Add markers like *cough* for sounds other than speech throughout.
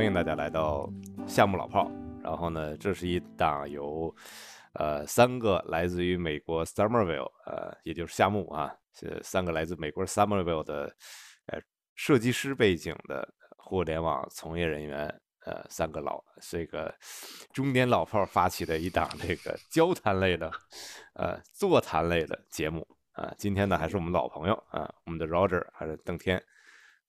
欢迎大家来到夏目老炮。然后呢，这是一档由呃三个来自于美国 Summerville，呃，也就是夏目啊，是三个来自美国 Summerville 的呃设计师背景的互联网从业人员，呃，三个老这个中年老炮发起的一档这个交谈类的呃座谈类的节目啊。今天呢，还是我们老朋友啊，我们的 Roger 还是邓天。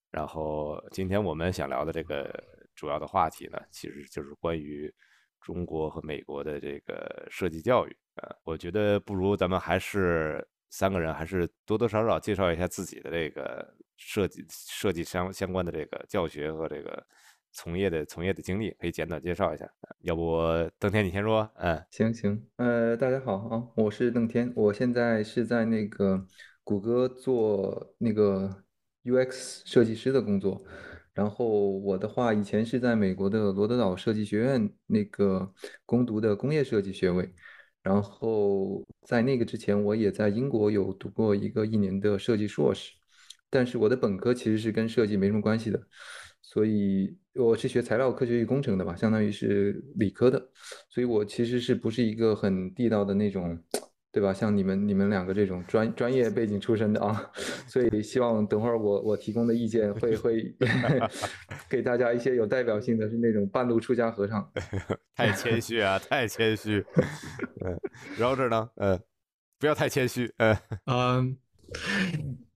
然后今天我们想聊的这个主要的话题呢，其实就是关于中国和美国的这个设计教育。呃，我觉得不如咱们还是三个人，还是多多少少介绍一下自己的这个设计设计相相关的这个教学和这个从业的从业的经历，可以简短介绍一下。要不邓天你先说？嗯，行行。呃，大家好啊，我是邓天，我现在是在那个谷歌做那个。UX 设计师的工作，然后我的话以前是在美国的罗德岛设计学院那个攻读的工业设计学位，然后在那个之前我也在英国有读过一个一年的设计硕士，但是我的本科其实是跟设计没什么关系的，所以我是学材料科学与工程的吧，相当于是理科的，所以我其实是不是一个很地道的那种。对吧？像你们你们两个这种专专业背景出身的啊，*laughs* 所以希望等会儿我我提供的意见会会 *laughs* 给大家一些有代表性的是那种半路出家和尚。*laughs* 太谦虚啊，太谦虚。嗯，然后这呢，嗯，不要太谦虚。嗯嗯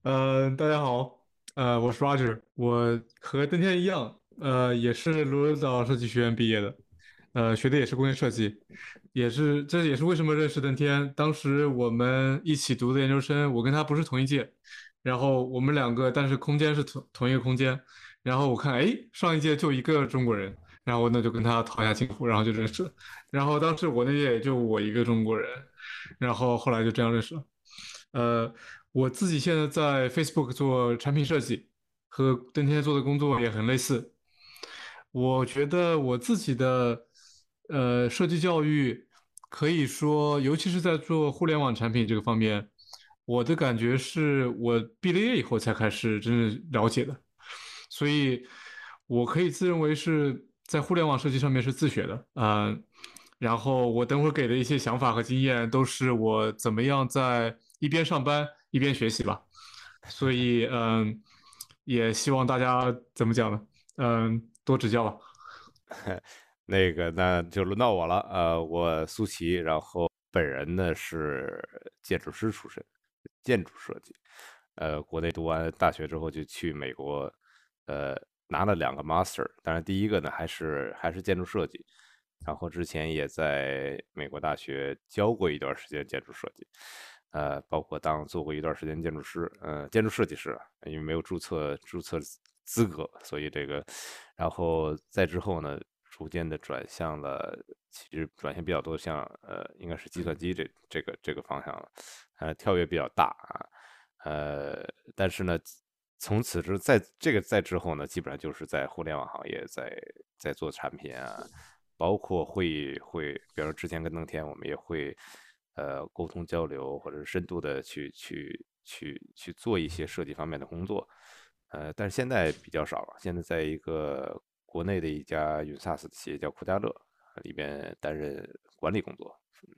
嗯，大家好，呃，我是 Roger，我和登天一样，呃，也是罗德岛设计学院毕业的，呃，学的也是工业设计。也是，这也是为什么认识登天。当时我们一起读的研究生，我跟他不是同一届，然后我们两个，但是空间是同同一个空间。然后我看，哎，上一届就一个中国人，然后那就跟他讨一下近乎，然后就认识了。然后当时我那届也就我一个中国人，然后后来就这样认识了。呃，我自己现在在 Facebook 做产品设计，和登天做的工作也很类似。我觉得我自己的。呃，设计教育可以说，尤其是在做互联网产品这个方面，我的感觉是我毕了业以后才开始真正了解的，所以我可以自认为是在互联网设计上面是自学的，嗯，然后我等会儿给的一些想法和经验，都是我怎么样在一边上班一边学习吧，所以嗯，也希望大家怎么讲呢？嗯，多指教吧。*laughs* 那个，那就轮到我了。呃，我苏琪，然后本人呢是建筑师出身，建筑设计。呃，国内读完大学之后就去美国，呃，拿了两个 master。当然，第一个呢还是还是建筑设计。然后之前也在美国大学教过一段时间建筑设计，呃，包括当做过一段时间建筑师，呃，建筑设计师，因为没有注册注册资格，所以这个，然后再之后呢。逐渐的转向了，其实转向比较多，像呃，应该是计算机这这个这个方向了，呃，跳跃比较大啊，呃，但是呢，从此之在这个在之后呢，基本上就是在互联网行业在在做产品啊，包括会会，比如说之前跟邓天我们也会呃沟通交流，或者是深度的去去去去做一些设计方面的工作，呃，但是现在比较少了，现在在一个。国内的一家云 SaaS 企业叫酷家乐，里边担任管理工作。嗯，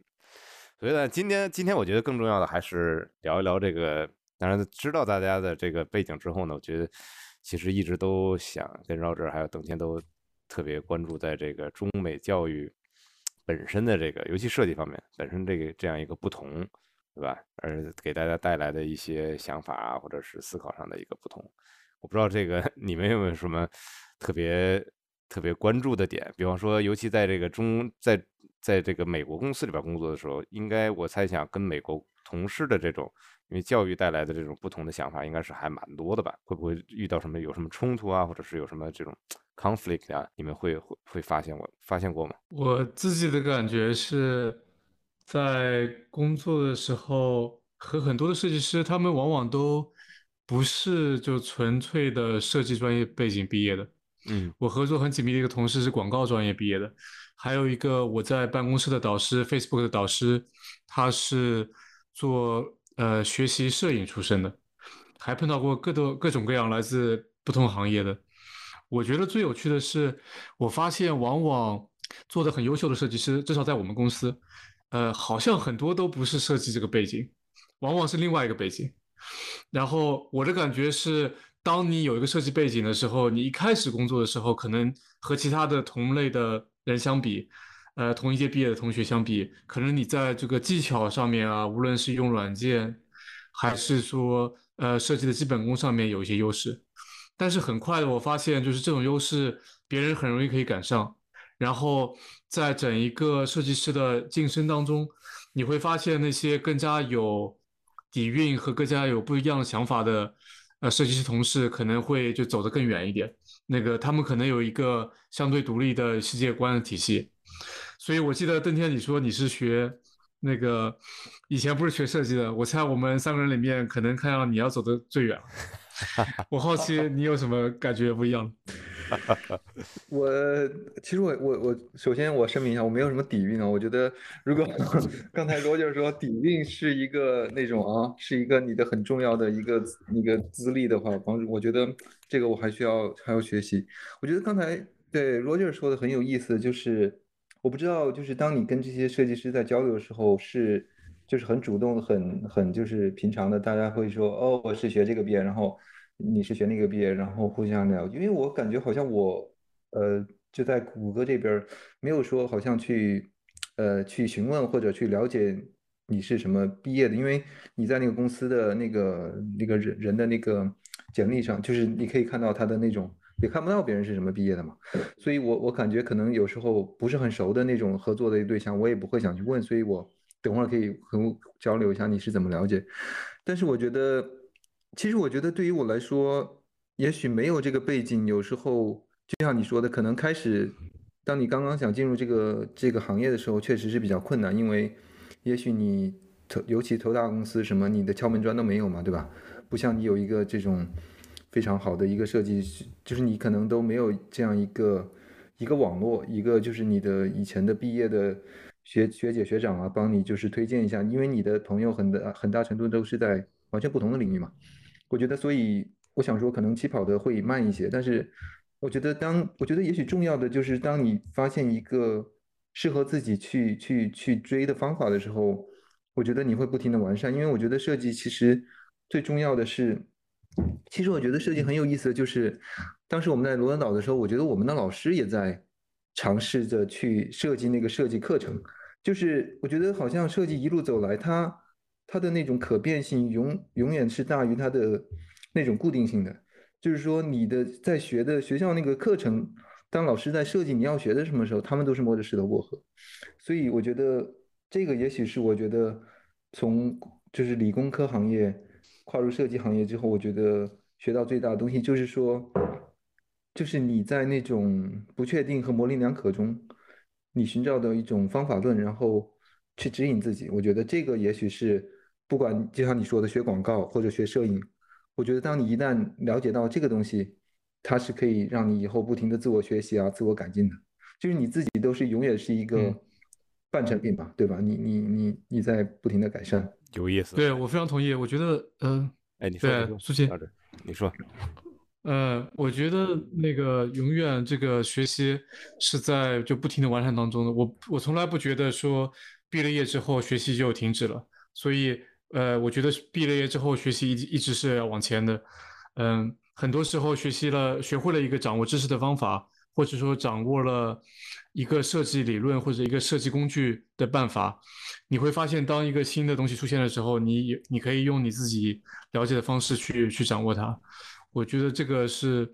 所以呢，今天今天我觉得更重要的还是聊一聊这个。当然，知道大家的这个背景之后呢，我觉得其实一直都想跟绕这还有邓天都特别关注在这个中美教育本身的这个，尤其设计方面本身这个这样一个不同，对吧？而给大家带来的一些想法啊，或者是思考上的一个不同。我不知道这个 *laughs* 你们有没有什么。特别特别关注的点，比方说，尤其在这个中，在在这个美国公司里边工作的时候，应该我猜想跟美国同事的这种，因为教育带来的这种不同的想法，应该是还蛮多的吧？会不会遇到什么有什么冲突啊，或者是有什么这种 conflict 啊？你们会会会发现我发现过吗？我自己的感觉是在工作的时候和很多的设计师，他们往往都不是就纯粹的设计专业背景毕业的。嗯，我合作很紧密的一个同事是广告专业毕业的，还有一个我在办公室的导师，Facebook 的导师，他是做呃学习摄影出身的，还碰到过各多各种各样来自不同行业的。我觉得最有趣的是，我发现往往做的很优秀的设计师，至少在我们公司，呃，好像很多都不是设计这个背景，往往是另外一个背景。然后我的感觉是，当你有一个设计背景的时候，你一开始工作的时候，可能和其他的同类的人相比，呃，同一届毕业的同学相比，可能你在这个技巧上面啊，无论是用软件，还是说呃设计的基本功上面有一些优势。但是很快的，我发现就是这种优势，别人很容易可以赶上。然后在整一个设计师的晋升当中，你会发现那些更加有底蕴和更加有不一样的想法的呃设计师同事，可能会就走得更远一点。那个他们可能有一个相对独立的世界观的体系。所以我记得邓天你说你是学那个以前不是学设计的，我猜我们三个人里面可能看到你要走得最远了。*laughs* 我好奇你有什么感觉不一样？*laughs* 我其实我我我首先我声明一下，我没有什么底蕴啊。我觉得如果 *laughs* *laughs* 刚才罗就是说底蕴是一个那种啊，是一个你的很重要的一个一个资历的话，帮助我觉得这个我还需要还要学习。我觉得刚才对罗就是说的很有意思，就是我不知道就是当你跟这些设计师在交流的时候是。就是很主动，很很就是平常的，大家会说哦，我是学这个毕业，然后你是学那个毕业，然后互相聊。因为我感觉好像我，呃，就在谷歌这边没有说好像去，呃，去询问或者去了解你是什么毕业的，因为你在那个公司的那个那个人人的那个简历上，就是你可以看到他的那种，也看不到别人是什么毕业的嘛。所以我我感觉可能有时候不是很熟的那种合作的对象，我也不会想去问，所以我。等会儿可以和我交流一下你是怎么了解，但是我觉得，其实我觉得对于我来说，也许没有这个背景，有时候就像你说的，可能开始，当你刚刚想进入这个这个行业的时候，确实是比较困难，因为也许你投，尤其投大公司什么，你的敲门砖都没有嘛，对吧？不像你有一个这种非常好的一个设计，就是你可能都没有这样一个一个网络，一个就是你的以前的毕业的。学学姐学长啊，帮你就是推荐一下，因为你的朋友很大很大程度都是在完全不同的领域嘛。我觉得，所以我想说，可能起跑的会慢一些，但是我觉得，当我觉得也许重要的就是，当你发现一个适合自己去去去追的方法的时候，我觉得你会不停的完善。因为我觉得设计其实最重要的是，其实我觉得设计很有意思的就是，当时我们在罗兰岛的时候，我觉得我们的老师也在尝试着去设计那个设计课程。就是我觉得好像设计一路走来，它它的那种可变性永永远是大于它的那种固定性的。就是说，你的在学的学校那个课程，当老师在设计你要学的什么时候，他们都是摸着石头过河。所以我觉得这个也许是我觉得从就是理工科行业跨入设计行业之后，我觉得学到最大的东西就是说，就是你在那种不确定和模棱两可中。你寻找的一种方法论，然后去指引自己。我觉得这个也许是不管就像你说的学广告或者学摄影，我觉得当你一旦了解到这个东西，它是可以让你以后不停的自我学习啊、自我改进的。就是你自己都是永远是一个半成品吧，对吧？你你你你在不停的改善，有意思。对我非常同意。我觉得，嗯，哎，你说，苏琪，你说。*laughs* 呃，我觉得那个永远这个学习是在就不停的完善当中的。我我从来不觉得说毕了业之后学习就停止了。所以呃，我觉得毕了业之后学习一一直是要往前的。嗯，很多时候学习了学会了一个掌握知识的方法，或者说掌握了一个设计理论或者一个设计工具的办法，你会发现当一个新的东西出现的时候，你你可以用你自己了解的方式去去掌握它。我觉得这个是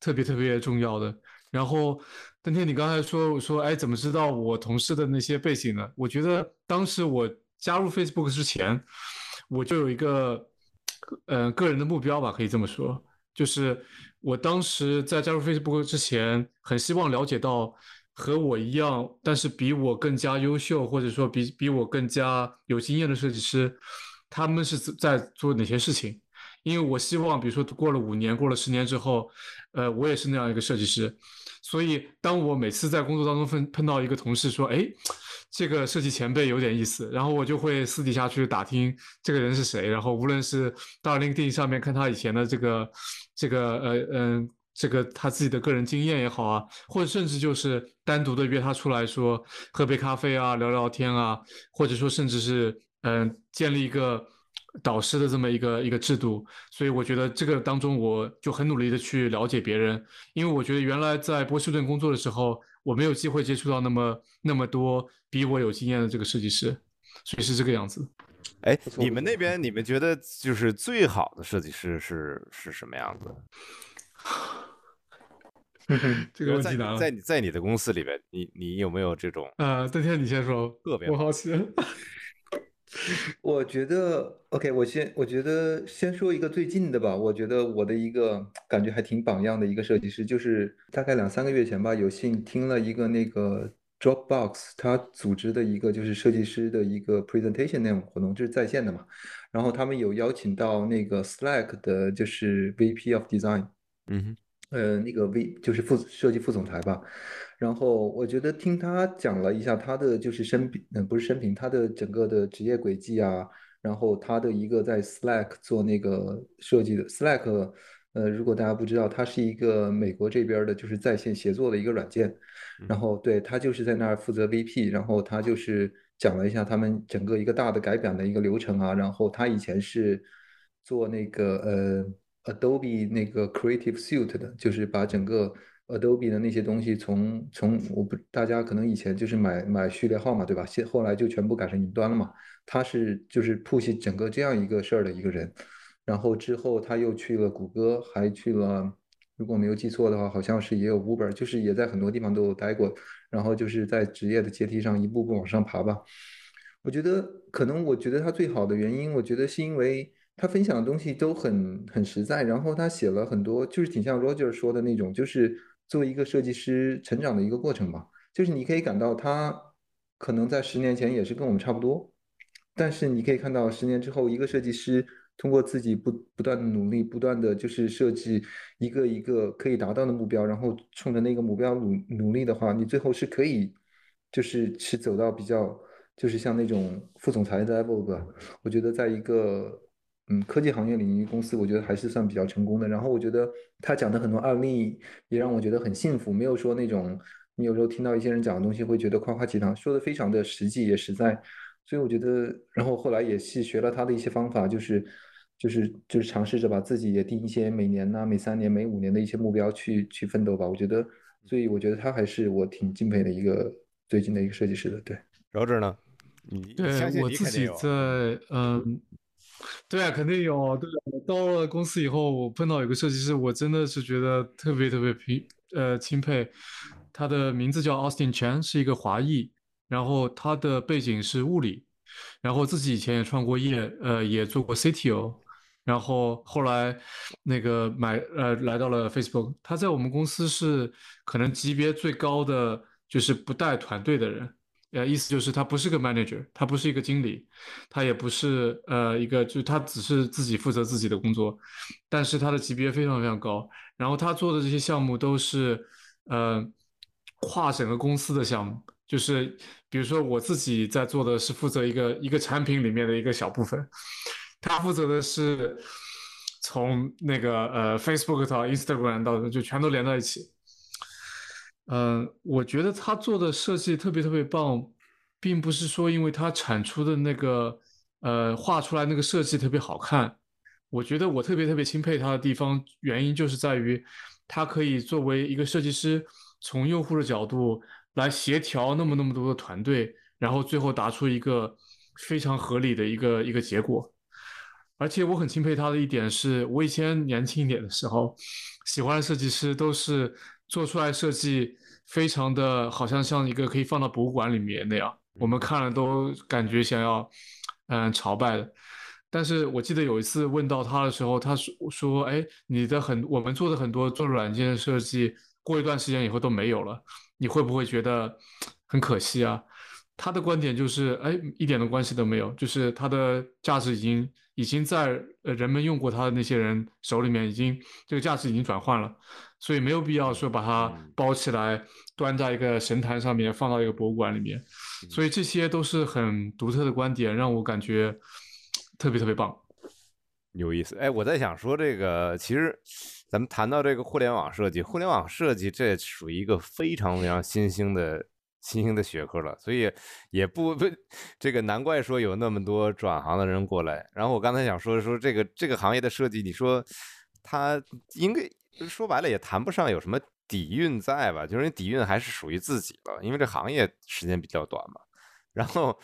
特别特别重要的。然后，当天你刚才说说，哎，怎么知道我同事的那些背景呢？我觉得当时我加入 Facebook 之前，我就有一个，嗯，个人的目标吧，可以这么说，就是我当时在加入 Facebook 之前，很希望了解到和我一样，但是比我更加优秀，或者说比比我更加有经验的设计师，他们是在做哪些事情。因为我希望，比如说过了五年、过了十年之后，呃，我也是那样一个设计师。所以，当我每次在工作当中碰碰到一个同事说：“哎，这个设计前辈有点意思。”然后我就会私底下去打听这个人是谁。然后，无论是到 LinkedIn 上面看他以前的这个这个呃嗯这个他自己的个人经验也好啊，或者甚至就是单独的约他出来说喝杯咖啡啊，聊聊天啊，或者说甚至是嗯建立一个导师的这么一个一个制度。所以我觉得这个当中我就很努力的去了解别人，因为我觉得原来在波士顿工作的时候，我没有机会接触到那么那么多比我有经验的这个设计师，所以是这个样子。哎，你们那边你们觉得就是最好的设计师是是什么样子？*laughs* 这个问题难了。在你在你的公司里边，你你有没有这种？呃，邓天，你先说，特别我好奇。*laughs* 我觉得，OK，我先，我觉得先说一个最近的吧。我觉得我的一个感觉还挺榜样的一个设计师，就是大概两三个月前吧，有幸听了一个那个 Dropbox 他组织的一个就是设计师的一个 presentation 那种活动，就是在线的嘛。然后他们有邀请到那个 Slack 的，就是 VP of Design，嗯哼。呃，那个 V 就是副设计副总裁吧，然后我觉得听他讲了一下他的就是生平，嗯，不是生平，他的整个的职业轨迹啊，然后他的一个在 Slack 做那个设计的 Slack，呃，如果大家不知道，它是一个美国这边的，就是在线协作的一个软件，然后对他就是在那儿负责 VP，然后他就是讲了一下他们整个一个大的改版的一个流程啊，然后他以前是做那个呃。Adobe 那个 Creative Suite 的，就是把整个 Adobe 的那些东西从从我不大家可能以前就是买买序列号嘛，对吧？现后来就全部改成云端了嘛。他是就是 push 整个这样一个事儿的一个人，然后之后他又去了谷歌，还去了，如果没有记错的话，好像是也有 Uber，就是也在很多地方都有待过，然后就是在职业的阶梯上一步步往上爬吧。我觉得可能我觉得他最好的原因，我觉得是因为。他分享的东西都很很实在，然后他写了很多，就是挺像 Roger 说的那种，就是作为一个设计师成长的一个过程吧。就是你可以感到他可能在十年前也是跟我们差不多，但是你可以看到十年之后，一个设计师通过自己不不断的努力，不断的就是设计一个一个可以达到的目标，然后冲着那个目标努努力的话，你最后是可以就是是走到比较就是像那种副总裁的 level 吧。我觉得在一个。嗯，科技行业领域公司，我觉得还是算比较成功的。然后我觉得他讲的很多案例也让我觉得很幸福，没有说那种你有时候听到一些人讲的东西会觉得夸夸其谈，说的非常的实际也实在。所以我觉得，然后后来也是学了他的一些方法，就是就是就是尝试着把自己也定一些每年呐、每三年、每五年的一些目标去去奋斗吧。我觉得，所以我觉得他还是我挺敬佩的一个最近的一个设计师的。对，饶志呢？你对我自己在嗯。*laughs* 对啊，肯定有。对，我到了公司以后，我碰到有个设计师，我真的是觉得特别特别平呃钦佩。他的名字叫 Austin Chen，是一个华裔，然后他的背景是物理，然后自己以前也创过业，呃，也做过 CTO，然后后来那个买呃来到了 Facebook。他在我们公司是可能级别最高的，就是不带团队的人。呃，意思就是他不是个 manager，他不是一个经理，他也不是呃一个，就他只是自己负责自己的工作，但是他的级别非常非常高。然后他做的这些项目都是呃跨整个公司的项目，就是比如说我自己在做的是负责一个一个产品里面的一个小部分，他负责的是从那个呃 Facebook 到 Instagram 到就全都连在一起。嗯，我觉得他做的设计特别特别棒，并不是说因为他产出的那个呃画出来那个设计特别好看。我觉得我特别特别钦佩他的地方，原因就是在于他可以作为一个设计师，从用户的角度来协调那么那么多的团队，然后最后打出一个非常合理的一个一个结果。而且我很钦佩他的一点是，我以前年轻一点的时候，喜欢的设计师都是。做出来设计非常的好像像一个可以放到博物馆里面那样，我们看了都感觉想要嗯朝拜的。但是我记得有一次问到他的时候，他说说哎，你的很我们做的很多做软件的设计，过一段时间以后都没有了，你会不会觉得很可惜啊？他的观点就是，哎，一点的关系都没有，就是它的价值已经已经在呃人们用过它的那些人手里面，已经这个价值已经转换了，所以没有必要说把它包起来，端在一个神坛上面，放到一个博物馆里面。所以这些都是很独特的观点，让我感觉特别特别棒。有意思，哎，我在想说这个，其实咱们谈到这个互联网设计，互联网设计这属于一个非常非常新兴的新兴的学科了，所以也不不这个难怪说有那么多转行的人过来。然后我刚才想说说这个这个行业的设计，你说它应该说白了也谈不上有什么底蕴在吧？就是底蕴还是属于自己的，因为这行业时间比较短嘛。然后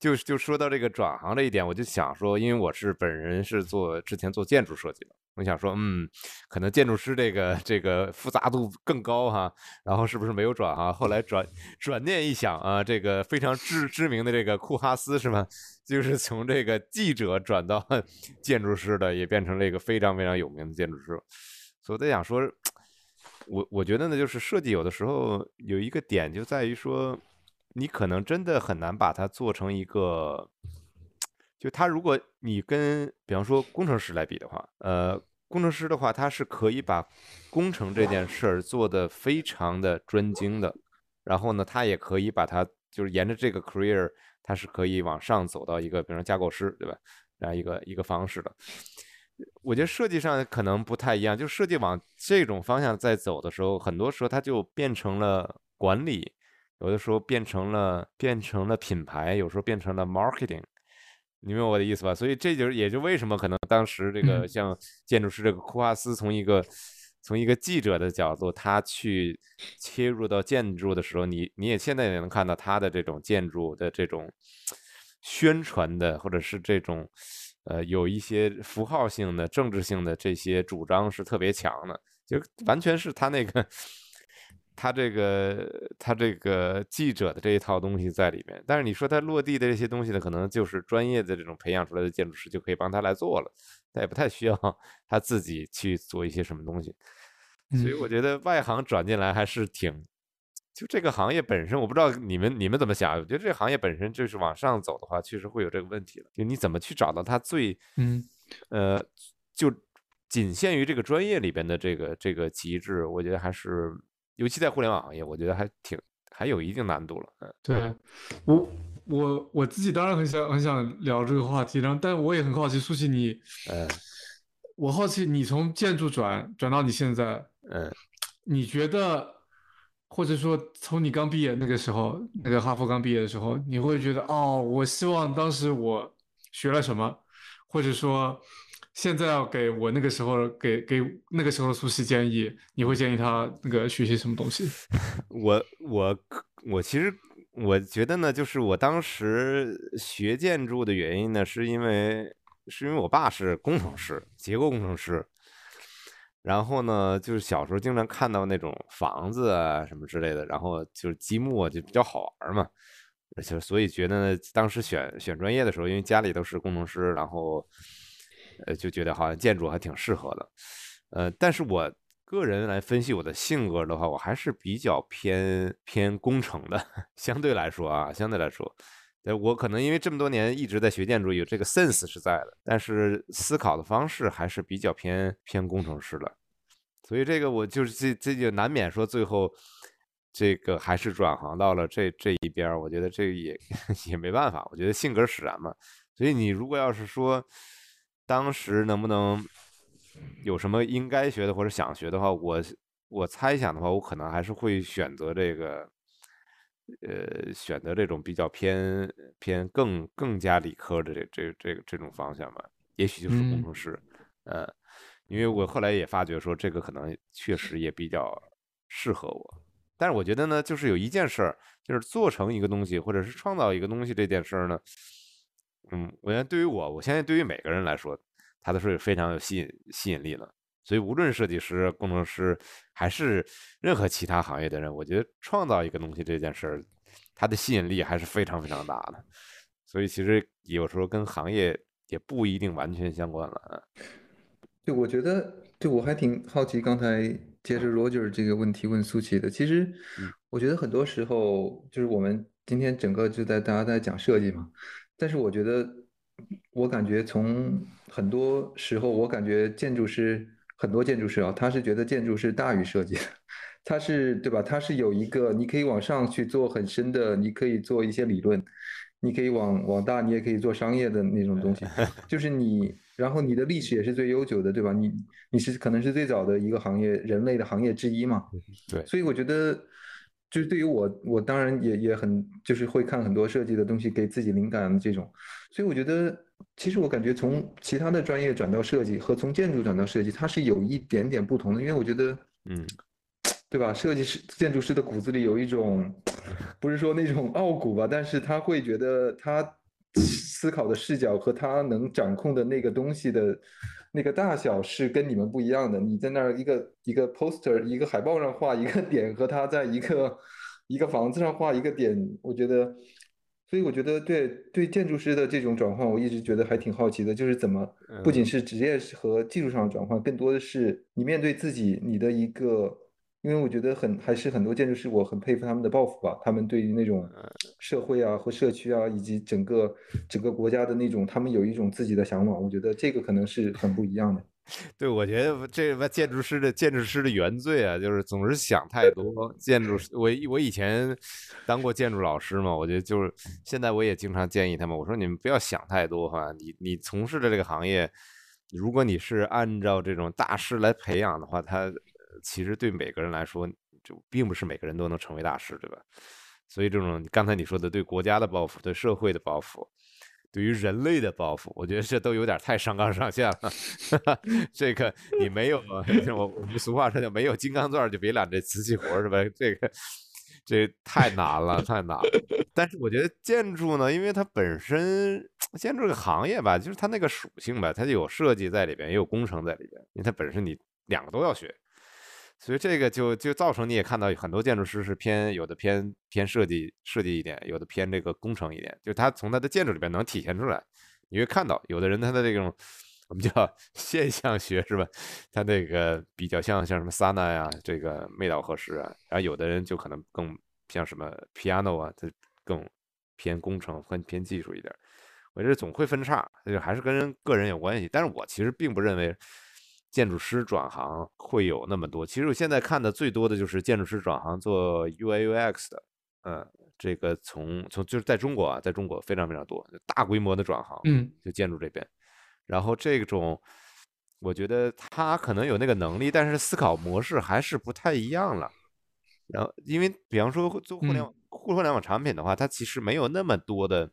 就就说到这个转行这一点，我就想说，因为我是本人是做之前做建筑设计的，我想说，嗯，可能建筑师这个这个复杂度更高哈，然后是不是没有转行？后来转转念一想啊，这个非常知知名的这个库哈斯是吧？就是从这个记者转到 *laughs* 建筑师的，也变成了一个非常非常有名的建筑师。所以我在想说，我我觉得呢，就是设计有的时候有一个点就在于说。你可能真的很难把它做成一个，就他如果你跟比方说工程师来比的话，呃，工程师的话，他是可以把工程这件事儿做得非常的专精的，然后呢，他也可以把它就是沿着这个 career，他是可以往上走到一个，比如说架构师，对吧？这样一个一个方式的。我觉得设计上可能不太一样，就设计往这种方向在走的时候，很多时候它就变成了管理。有的时候变成了变成了品牌，有时候变成了 marketing，你明白我的意思吧？所以这就是也就为什么可能当时这个像建筑师这个库哈斯从一个从一个记者的角度，他去切入到建筑的时候，你你也现在也能看到他的这种建筑的这种宣传的，或者是这种呃有一些符号性的、政治性的这些主张是特别强的，就完全是他那个。*laughs* 他这个他这个记者的这一套东西在里面，但是你说他落地的这些东西呢，可能就是专业的这种培养出来的建筑师就可以帮他来做了，他也不太需要他自己去做一些什么东西。所以我觉得外行转进来还是挺，就这个行业本身，我不知道你们你们怎么想？我觉得这个行业本身就是往上走的话，确实会有这个问题了。就你怎么去找到它最嗯呃，就仅限于这个专业里边的这个这个极致，我觉得还是。尤其在互联网行业，我觉得还挺还有一定难度了。嗯，对我我我自己当然很想很想聊这个话题，然后但我也很好奇，苏琪你，嗯，我好奇你从建筑转转到你现在，嗯，你觉得或者说从你刚毕业那个时候，那个哈佛刚毕业的时候，你会觉得哦，我希望当时我学了什么，或者说。现在要给我那个时候给给那个时候的苏西建议，你会建议他那个学习什么东西？*laughs* 我我我其实我觉得呢，就是我当时学建筑的原因呢，是因为是因为我爸是工程师，结构工程师。然后呢，就是小时候经常看到那种房子啊什么之类的，然后就是积木啊就比较好玩嘛，就所以觉得，当时选选专业的时候，因为家里都是工程师，然后。呃，就觉得好像建筑还挺适合的，呃，但是我个人来分析我的性格的话，我还是比较偏偏工程的，*laughs* 相对来说啊，相对来说，呃，我可能因为这么多年一直在学建筑，有这个 sense 是在的，但是思考的方式还是比较偏偏工程师的，所以这个我就是这这就难免说最后这个还是转行到了这这一边，我觉得这也 *laughs* 也没办法，我觉得性格使然嘛，所以你如果要是说。当时能不能有什么应该学的或者想学的话，我我猜想的话，我可能还是会选择这个，呃，选择这种比较偏偏更更加理科的这这这这种方向吧，也许就是工程师，嗯，因为我后来也发觉说这个可能确实也比较适合我，但是我觉得呢，就是有一件事儿，就是做成一个东西或者是创造一个东西这件事儿呢。嗯，我觉得对于我，我相信对于每个人来说，它都是非常有吸引吸引力的。所以，无论设计师、工程师，还是任何其他行业的人，我觉得创造一个东西这件事儿，它的吸引力还是非常非常大的。所以，其实有时候跟行业也不一定完全相关了。对，我觉得，就我还挺好奇，刚才接着 Roger 这个问题问苏琪的，其实我觉得很多时候，就是我们今天整个就在大家在讲设计嘛。但是我觉得，我感觉从很多时候，我感觉建筑师很多建筑师啊，他是觉得建筑是大于设计的，他是对吧？他是有一个你可以往上去做很深的，你可以做一些理论，你可以往往大，你也可以做商业的那种东西。就是你然后你的历史也是最悠久的，对吧？你你是可能是最早的一个行业，人类的行业之一嘛。对，所以我觉得，就是对于我，我当然也也很就是会看很多设计的东西，给自己灵感这种。所以我觉得，其实我感觉从其他的专业转到设计和从建筑转到设计，它是有一点点不同的，因为我觉得，嗯，对吧？设计师、建筑师的骨子里有一种，不是说那种傲骨吧，但是他会觉得他。思考的视角和他能掌控的那个东西的那个大小是跟你们不一样的。你在那儿一个一个 poster 一个海报上画一个点，和他在一个一个房子上画一个点，我觉得，所以我觉得对对建筑师的这种转换，我一直觉得还挺好奇的，就是怎么不仅是职业和技术上的转换，更多的是你面对自己你的一个。因为我觉得很还是很多建筑师，我很佩服他们的抱负吧。他们对于那种社会啊和社区啊，以及整个整个国家的那种，他们有一种自己的向往。我觉得这个可能是很不一样的。*laughs* 对，我觉得这个建筑师的建筑师的原罪啊，就是总是想太多。建筑师，我我以前当过建筑老师嘛，我觉得就是现在我也经常建议他们，我说你们不要想太多哈。你你从事的这个行业，如果你是按照这种大师来培养的话，他。其实对每个人来说，就并不是每个人都能成为大师，对吧？所以这种刚才你说的对国家的抱负、对社会的抱负、对于人类的报复，我觉得这都有点太上纲上线了。*laughs* 这个你没有，*laughs* 我我们俗话说叫没有金刚钻就别揽这瓷器活，是吧？这个这太难了，太难了。但是我觉得建筑呢，因为它本身建筑这个行业吧，就是它那个属性吧，它就有设计在里边，也有工程在里边，因为它本身你两个都要学。所以这个就就造成你也看到很多建筑师是偏有的偏偏设计设计一点，有的偏这个工程一点，就他从他的建筑里边能体现出来。你会看到有的人他的这种我们叫 *laughs* 现象学是吧？他那个比较像像什么 Sana 呀，这个妹岛和世啊，然后有的人就可能更像什么 Piano 啊，他更偏工程偏偏技术一点。我觉得总会分叉，就还是跟个人有关系。但是我其实并不认为。建筑师转行会有那么多，其实我现在看的最多的就是建筑师转行做 UI UX 的，嗯，这个从从就是在中国啊，在中国非常非常多，大规模的转行，嗯，就建筑这边，然后这种我觉得他可能有那个能力，但是思考模式还是不太一样了。然后因为比方说做互联网互联网产品的话，它其实没有那么多的，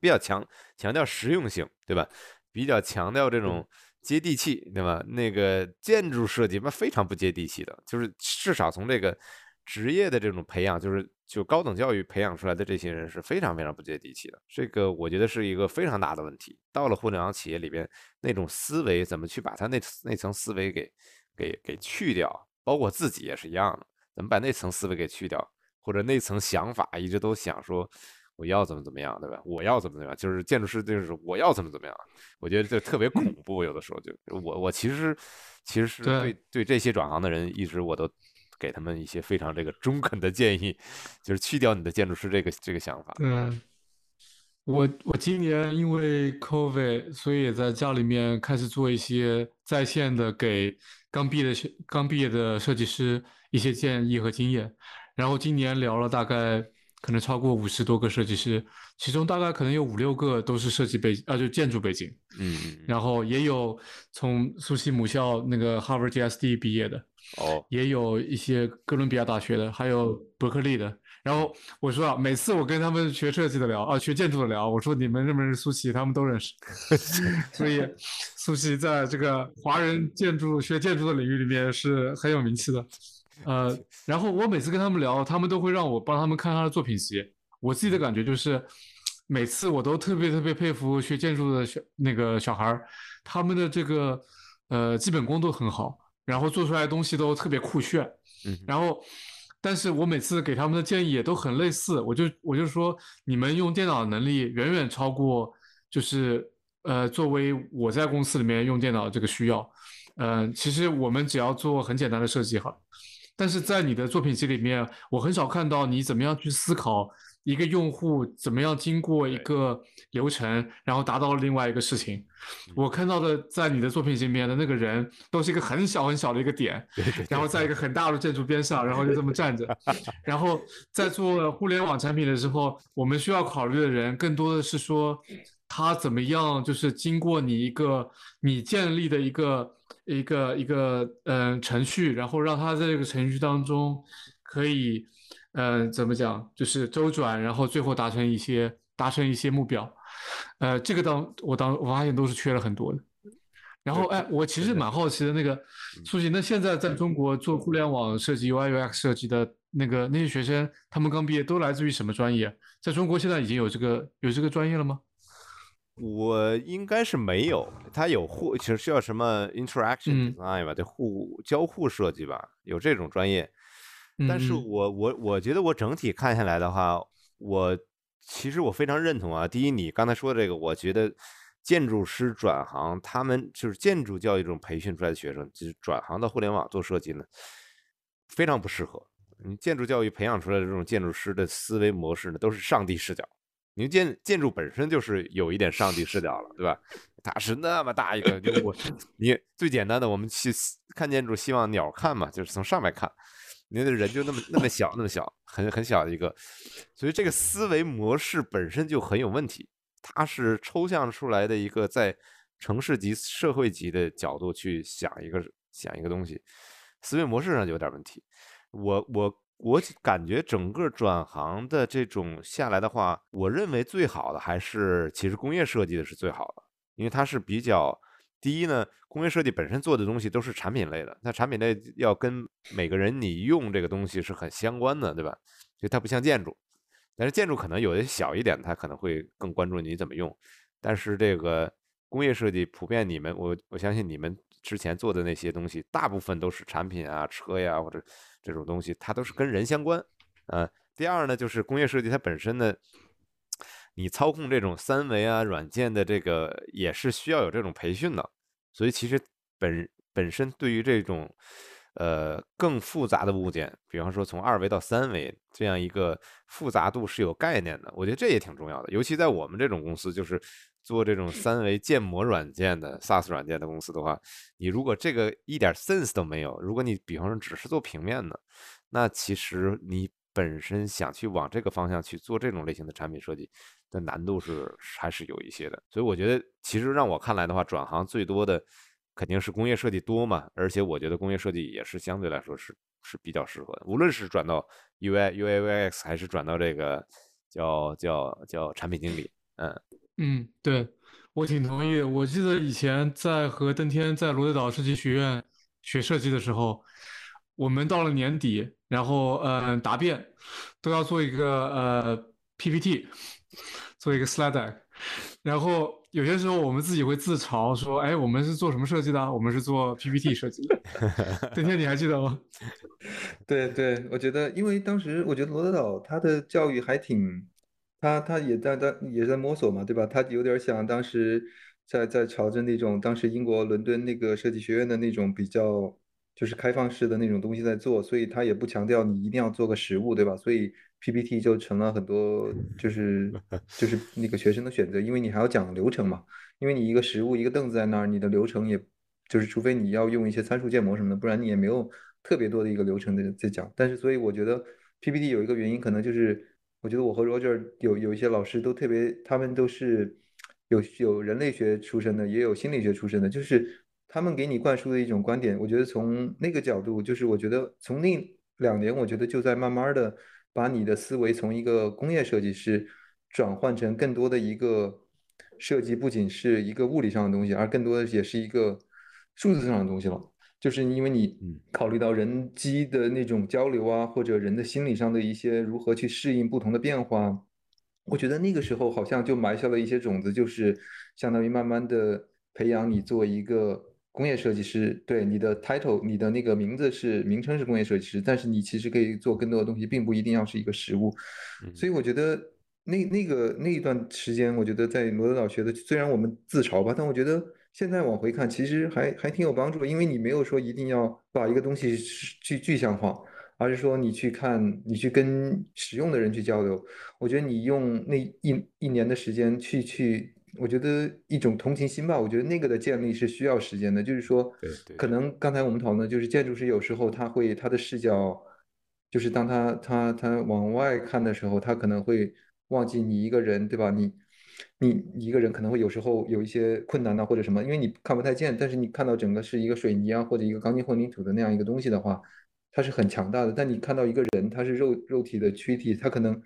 比较强强调实用性，对吧？比较强调这种。接地气，对吧？那个建筑设计那非常不接地气的，就是至少从这个职业的这种培养，就是就高等教育培养出来的这些人是非常非常不接地气的。这个我觉得是一个非常大的问题。到了互联网企业里边，那种思维怎么去把他那那层思维给给给去掉？包括自己也是一样的，怎么把那层思维给去掉？或者那层想法一直都想说。我要怎么怎么样，对吧？我要怎么怎么样，就是建筑师就是我要怎么怎么样。我觉得这特别恐怖，有的时候就我我其实其实是对对这些转行的人，一直我都给他们一些非常这个中肯的建议，就是去掉你的建筑师这个这个想法。嗯，我我今年因为 COVID，所以也在家里面开始做一些在线的给刚毕业的刚毕业的设计师一些建议和经验，然后今年聊了大概。可能超过五十多个设计师，其中大概可能有五六个都是设计背啊，就建筑背景，嗯，然后也有从苏西母校那个 Harvard GSD 毕业的，哦，也有一些哥伦比亚大学的，还有伯克利的。然后我说啊，每次我跟他们学设计的聊啊，学建筑的聊，我说你们认不认识苏西？他们都认识，*laughs* 所以苏西在这个华人建筑学建筑的领域里面是很有名气的。呃，然后我每次跟他们聊，他们都会让我帮他们看他的作品集。我自己的感觉就是，每次我都特别特别佩服学建筑的小那个小孩儿，他们的这个呃基本功都很好，然后做出来的东西都特别酷炫。嗯，然后，但是我每次给他们的建议也都很类似，我就我就说，你们用电脑的能力远远超过，就是呃作为我在公司里面用电脑这个需要。嗯，其实我们只要做很简单的设计好。但是在你的作品集里面，我很少看到你怎么样去思考一个用户怎么样经过一个流程，然后达到另外一个事情。我看到的在你的作品集里面的那个人，都是一个很小很小的一个点，然后在一个很大的建筑边上，然后就这么站着。*laughs* 然后在做互联网产品的时候，我们需要考虑的人更多的是说。他怎么样，就是经过你一个你建立的一个一个一个嗯程序，然后让它在这个程序当中可以嗯怎么讲，就是周转，然后最后达成一些达成一些目标。呃，这个当我当我发现都是缺了很多的。然后哎，我其实蛮好奇的，那个苏琪，那现在在中国做互联网设计、UI UX 设计的那个那些学生，他们刚毕业都来自于什么专业？在中国现在已经有这个有这个专业了吗？我应该是没有，它有互，其实需要什么 interaction design 吧，得互交互设计吧，有这种专业。但是我我我觉得我整体看下来的话，我其实我非常认同啊。第一，你刚才说的这个，我觉得建筑师转行，他们就是建筑教育这种培训出来的学生，就是转行到互联网做设计呢，非常不适合。你建筑教育培养出来的这种建筑师的思维模式呢，都是上帝视角。你建建筑本身就是有一点上帝视角了，对吧？它是那么大一个，就我你最简单的，我们去看建筑，希望鸟看嘛，就是从上面看，你的人就那么那么小，那么小，很很小的一个，所以这个思维模式本身就很有问题。它是抽象出来的一个在城市级、社会级的角度去想一个想一个东西，思维模式上就有点问题。我我。我感觉整个转行的这种下来的话，我认为最好的还是其实工业设计的是最好的，因为它是比较第一呢，工业设计本身做的东西都是产品类的，那产品类要跟每个人你用这个东西是很相关的，对吧？所以它不像建筑，但是建筑可能有的小一点，它可能会更关注你怎么用，但是这个工业设计普遍你们我我相信你们之前做的那些东西，大部分都是产品啊、车呀或者。这种东西它都是跟人相关，呃，第二呢，就是工业设计它本身呢，你操控这种三维啊软件的这个也是需要有这种培训的，所以其实本本身对于这种呃更复杂的物件，比方说从二维到三维这样一个复杂度是有概念的，我觉得这也挺重要的，尤其在我们这种公司就是。做这种三维建模软件的 SaaS 软件的公司的话，你如果这个一点 sense 都没有，如果你比方说只是做平面的，那其实你本身想去往这个方向去做这种类型的产品设计的难度是还是有一些的。所以我觉得，其实让我看来的话，转行最多的肯定是工业设计多嘛，而且我觉得工业设计也是相对来说是是比较适合的，无论是转到 UI、UIUX 还是转到这个叫叫叫产品经理，嗯。嗯，对，我挺同意。我记得以前在和登天在罗德岛设计学院学设计的时候，我们到了年底，然后呃答辩都要做一个呃 PPT，做一个 slide 然后有些时候我们自己会自嘲说：“哎，我们是做什么设计的？我们是做 PPT 设计的。*laughs* ”登天，你还记得吗？*laughs* 对对，我觉得，因为当时我觉得罗德岛他的教育还挺。他他也在在也在摸索嘛，对吧？他有点像当时在在朝着那种当时英国伦敦那个设计学院的那种比较就是开放式的那种东西在做，所以他也不强调你一定要做个实物，对吧？所以 PPT 就成了很多就是 *laughs* 就是那个学生的选择，因为你还要讲流程嘛，因为你一个实物一个凳子在那儿，你的流程也就是除非你要用一些参数建模什么的，不然你也没有特别多的一个流程的在讲。但是所以我觉得 PPT 有一个原因可能就是。我觉得我和 Roger 有有一些老师都特别，他们都是有有人类学出身的，也有心理学出身的，就是他们给你灌输的一种观点。我觉得从那个角度，就是我觉得从那两年，我觉得就在慢慢的把你的思维从一个工业设计师转换成更多的一个设计，不仅是一个物理上的东西，而更多的也是一个数字上的东西了。就是因为你考虑到人机的那种交流啊，或者人的心理上的一些如何去适应不同的变化，我觉得那个时候好像就埋下了一些种子，就是相当于慢慢的培养你做一个工业设计师。对你的 title，你的那个名字是名称是工业设计师，但是你其实可以做更多的东西，并不一定要是一个实物。所以我觉得那那个那一段时间，我觉得在罗德岛学的，虽然我们自嘲吧，但我觉得。现在往回看，其实还还挺有帮助，因为你没有说一定要把一个东西去具象化，而是说你去看，你去跟使用的人去交流。我觉得你用那一一年的时间去去，我觉得一种同情心吧。我觉得那个的建立是需要时间的，就是说，可能刚才我们讨论，就是建筑师有时候他会他的视角，就是当他他他往外看的时候，他可能会忘记你一个人，对吧？你。你一个人可能会有时候有一些困难呐，或者什么，因为你看不太见，但是你看到整个是一个水泥啊，或者一个钢筋混凝土的那样一个东西的话，它是很强大的。但你看到一个人，他是肉肉体的躯体，他可能，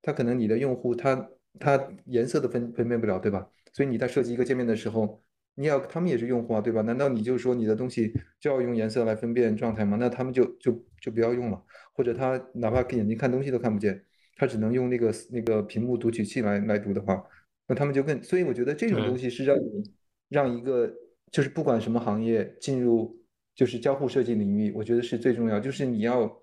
他可能你的用户他他颜色都分分辨不了，对吧？所以你在设计一个界面的时候，你要他们也是用户啊，对吧？难道你就说你的东西就要用颜色来分辨状态吗？那他们就就就不要用了，或者他哪怕眼睛看东西都看不见，他只能用那个那个屏幕读取器来来读的话。那他们就更，所以我觉得这种东西是让你让一个就是不管什么行业进入就是交互设计领域，我觉得是最重要。就是你要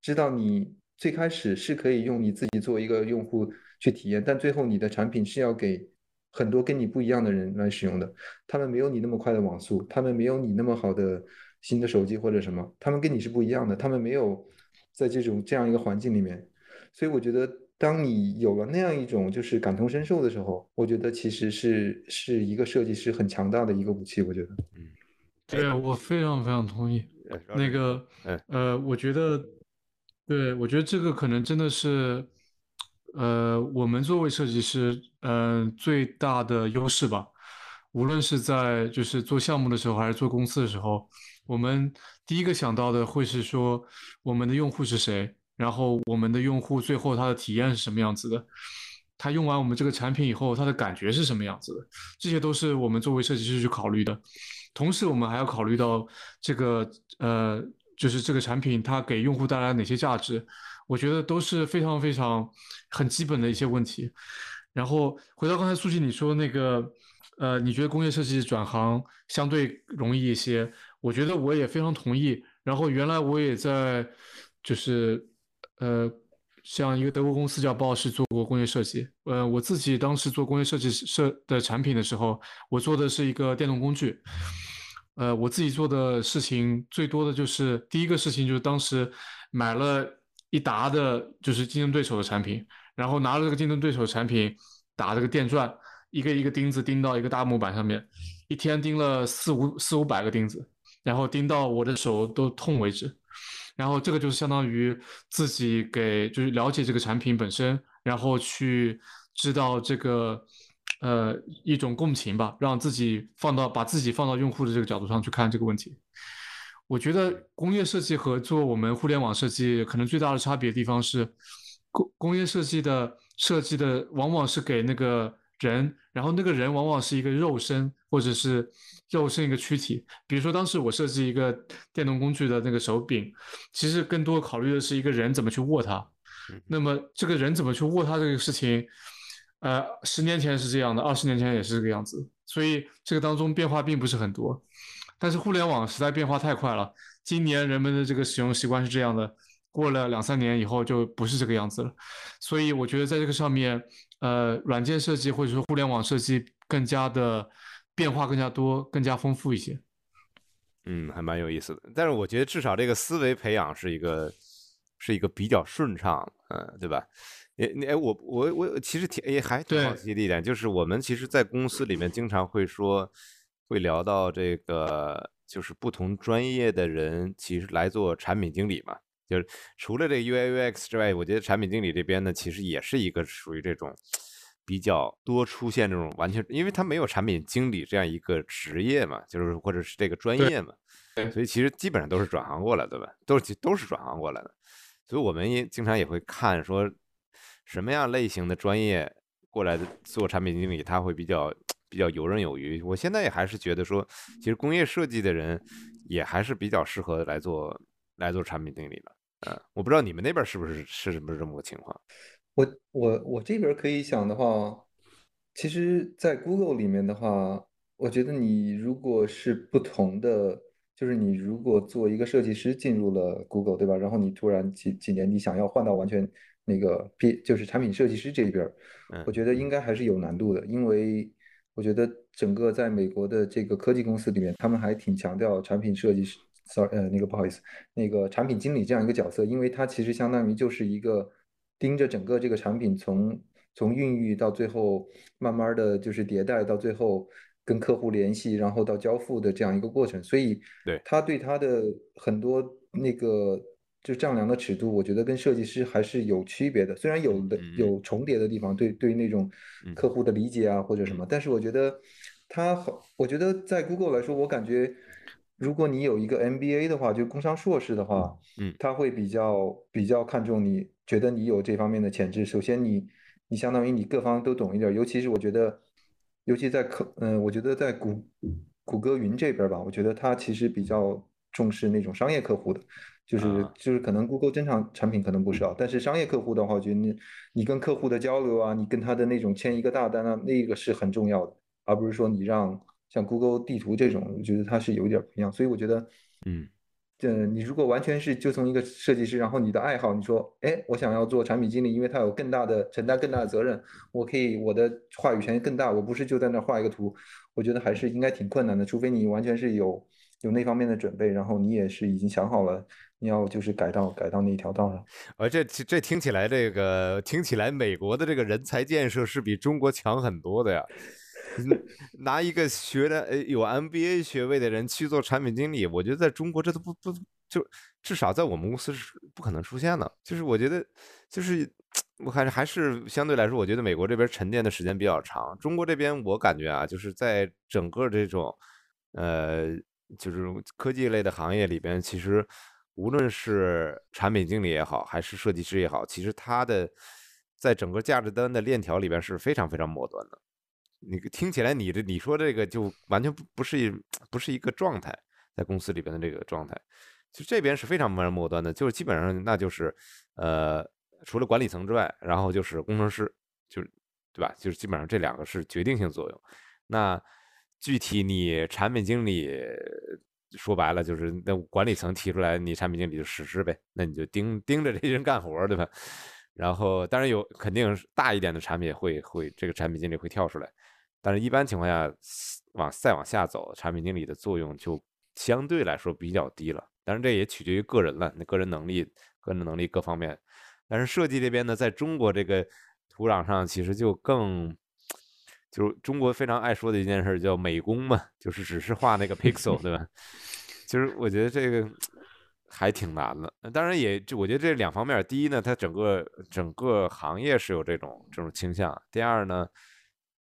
知道你最开始是可以用你自己做一个用户去体验，但最后你的产品是要给很多跟你不一样的人来使用的。他们没有你那么快的网速，他们没有你那么好的新的手机或者什么，他们跟你是不一样的，他们没有在这种这样一个环境里面，所以我觉得。当你有了那样一种就是感同身受的时候，我觉得其实是是一个设计师很强大的一个武器。我觉得，嗯，对我非常非常同意。那个，呃，我觉得，对我觉得这个可能真的是，呃，我们作为设计师，嗯，最大的优势吧。无论是在就是做项目的时候，还是做公司的时候，我们第一个想到的会是说，我们的用户是谁。然后我们的用户最后他的体验是什么样子的？他用完我们这个产品以后，他的感觉是什么样子的？这些都是我们作为设计师去考虑的。同时，我们还要考虑到这个呃，就是这个产品它给用户带来哪些价值？我觉得都是非常非常很基本的一些问题。然后回到刚才苏琪你说那个呃，你觉得工业设计转行相对容易一些？我觉得我也非常同意。然后原来我也在就是。呃，像一个德国公司叫鲍氏做过工业设计。呃，我自己当时做工业设计设的产品的时候，我做的是一个电动工具。呃，我自己做的事情最多的就是第一个事情就是当时买了一沓的，就是竞争对手的产品，然后拿了这个竞争对手产品打这个电钻，一个一个钉子钉到一个大木板上面，一天钉了四五四五百个钉子，然后钉到我的手都痛为止。然后这个就是相当于自己给，就是了解这个产品本身，然后去知道这个，呃，一种共情吧，让自己放到把自己放到用户的这个角度上去看这个问题。我觉得工业设计和做我们互联网设计可能最大的差别地方是，工工业设计的设计的往往是给那个人，然后那个人往往是一个肉身或者是。肉身一个躯体，比如说当时我设计一个电动工具的那个手柄，其实更多考虑的是一个人怎么去握它。那么这个人怎么去握它这个事情，呃，十年前是这样的，二十年前也是这个样子，所以这个当中变化并不是很多。但是互联网时代变化太快了，今年人们的这个使用习惯是这样的，过了两三年以后就不是这个样子了。所以我觉得在这个上面，呃，软件设计或者说互联网设计更加的。变化更加多，更加丰富一些。嗯，还蛮有意思的。但是我觉得至少这个思维培养是一个，是一个比较顺畅，嗯，对吧？你你哎，我我我其实挺也还挺好奇的一点，就是我们其实，在公司里面经常会说，会聊到这个，就是不同专业的人其实来做产品经理嘛。就是除了这 UIUX 之外，我觉得产品经理这边呢，其实也是一个属于这种。比较多出现这种完全，因为他没有产品经理这样一个职业嘛，就是或者是这个专业嘛，所以其实基本上都是转行过来，对吧？都是都是转行过来的，所以我们也经常也会看说什么样类型的专业过来的做产品经理，他会比较比较游刃有余。我现在也还是觉得说，其实工业设计的人也还是比较适合来做来做产品经理的。嗯，我不知道你们那边是不是是什么这么个情况。我我我这边可以想的话，其实，在 Google 里面的话，我觉得你如果是不同的，就是你如果做一个设计师进入了 Google，对吧？然后你突然几几年你想要换到完全那个 P，就是产品设计师这一边，我觉得应该还是有难度的，因为我觉得整个在美国的这个科技公司里面，他们还挺强调产品设计师，sorry，呃，那个不好意思，那个产品经理这样一个角色，因为他其实相当于就是一个。盯着整个这个产品从从孕育到最后，慢慢的就是迭代到最后跟客户联系，然后到交付的这样一个过程，所以对他对他的很多那个就丈量的尺度，我觉得跟设计师还是有区别的。虽然有的有重叠的地方，对对那种嗯客户的理解啊或者什么，但是我觉得他好，我觉得在 Google 来说，我感觉如果你有一个 MBA 的话，就工商硕士的话，嗯他会比较比较看重你，觉得你有这方面的潜质。首先你你相当于你各方都懂一点，尤其是我觉得，尤其在客，嗯、我觉得在谷谷歌云这边吧，我觉得他其实比较重视那种商业客户的，就是啊。就是可能 Google 正常产品可能不少，但是商业客户的话，我觉得你你跟客户的交流啊，你跟他的那种签一个大单啊，那个是很重要的，而不是说你让像 Google 地图这种，我觉得它是有一点儿不一样，所以我觉得，嗯。这你如果完全是就从一个设计师，然后你的爱好，你说，哎，我想要做产品经理，因为他有更大的承担更大的责任，我可以我的话语权更大，我不是就在那儿画一个图，我觉得还是应该挺困难的，除非你完全是有有那方面的准备，然后你也是已经想好了你要就是改到改到那一条道上。而这这听起来这个听起来美国的这个人才建设是比中国强很多的呀。拿一个学的呃有 MBA 学位的人去做产品经理，我觉得在中国这都不不就至少在我们公司是不可能出现的。就是我觉得就是我还是还是相对来说，我觉得美国这边沉淀的时间比较长。中国这边我感觉啊，就是在整个这种呃就是科技类的行业里边，其实无论是产品经理也好，还是设计师也好，其实他的在整个价值端的链条里边是非常非常末端的。你听起来你这你说这个就完全不不是不是一个状态，在公司里边的这个状态，就这边是非常非常末端的，就是基本上那就是呃除了管理层之外，然后就是工程师，就是对吧？就是基本上这两个是决定性作用。那具体你产品经理说白了就是那管理层提出来，你产品经理就实施呗，那你就盯盯着这些人干活，对吧？然后当然有肯定大一点的产品会会这个产品经理会跳出来，但是一般情况下往再往下走，产品经理的作用就相对来说比较低了。当然这也取决于个人了，那个人能力、个人能力各方面。但是设计这边呢，在中国这个土壤上，其实就更就是中国非常爱说的一件事叫美工嘛，就是只是画那个 *laughs* pixel，对吧？其实我觉得这个还挺难的。当然也，就我觉得这两方面，第一呢，它整个整个行业是有这种这种倾向；第二呢，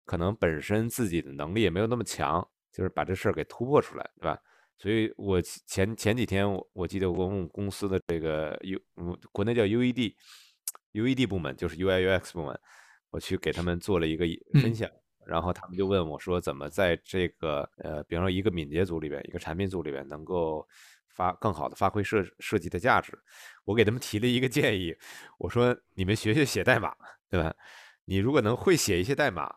可能本身自己的能力也没有那么强，就是把这事儿给突破出来，对吧？所以我前前几天我我记得我们公司的这个 U，国内叫 UED，UED 部门就是 UI UX 部门，我去给他们做了一个分享。然后他们就问我说，怎么在这个呃，比方说一个敏捷组里边，一个产品组里边，能够发更好的发挥设设计的价值？我给他们提了一个建议，我说你们学学写代码，对吧？你如果能会写一些代码，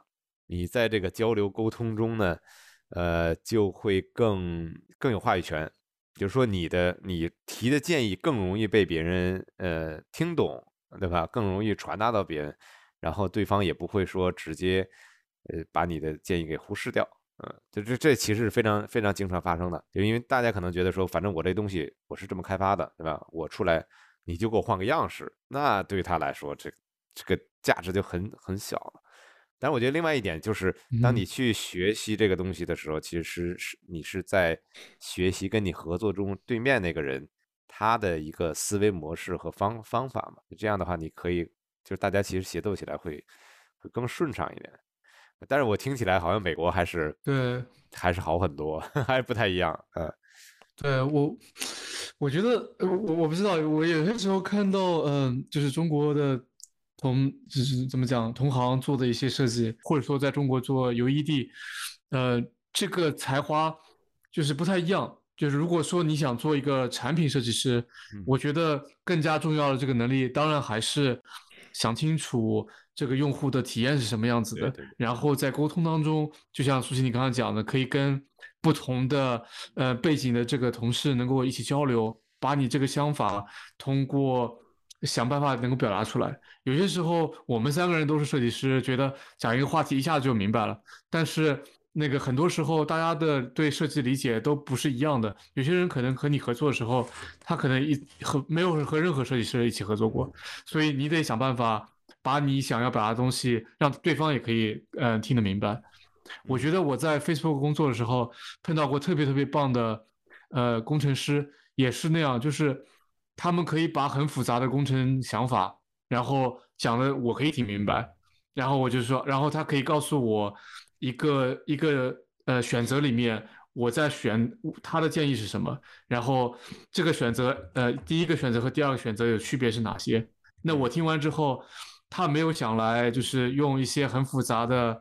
你在这个交流沟通中呢，呃，就会更更有话语权。就是说，你的你提的建议更容易被别人呃听懂，对吧？更容易传达到别人，然后对方也不会说直接。呃，把你的建议给忽视掉，嗯，就这这其实是非常非常经常发生的，就因为大家可能觉得说，反正我这东西我是这么开发的，对吧？我出来你就给我换个样式，那对他来说，这这个价值就很很小了。但我觉得另外一点就是，当你去学习这个东西的时候，其实是是你是在学习跟你合作中对面那个人他的一个思维模式和方方法嘛。这样的话，你可以就是大家其实协作起来会会更顺畅一点。但是我听起来好像美国还是对，还是好很多，*laughs* 还不太一样。嗯，对我，我觉得呃我我不知道，我有些时候看到，嗯、就是中国的同就是怎么讲，同行做的一些设计，或者说在中国做 UED，呃，这个才华就是不太一样。就是如果说你想做一个产品设计师，嗯我觉得更加重要的这个能力，当然还是想清楚这个用户的体验是什么样子的，对对对然后在沟通当中，就像苏西你刚刚讲的，可以跟不同的呃背景的这个同事能够一起交流，把你这个想法通过想办法能够表达出来。有些时候我们三个人都是设计师，觉得讲一个话题一下子就明白了，但是那个很多时候大家的对设计理解都不是一样的。有些人可能和你合作的时候，他可能一和没有和任何设计师一起合作过，所以你得想办法把你想要表达的东西让对方也可以呃听得明白。我觉得我在 Facebook 工作的时候碰到过特别特别棒的呃工程师，也是那样，就是他们可以把很复杂的工程想法，然后讲的我可以听明白，然后我就说，然后他可以告诉我一个一个呃选择里面。我在选他的建议是什么，然后这个选择，呃，第一个选择和第二个选择有区别是哪些？那我听完之后，他没有想来就是用一些很复杂的，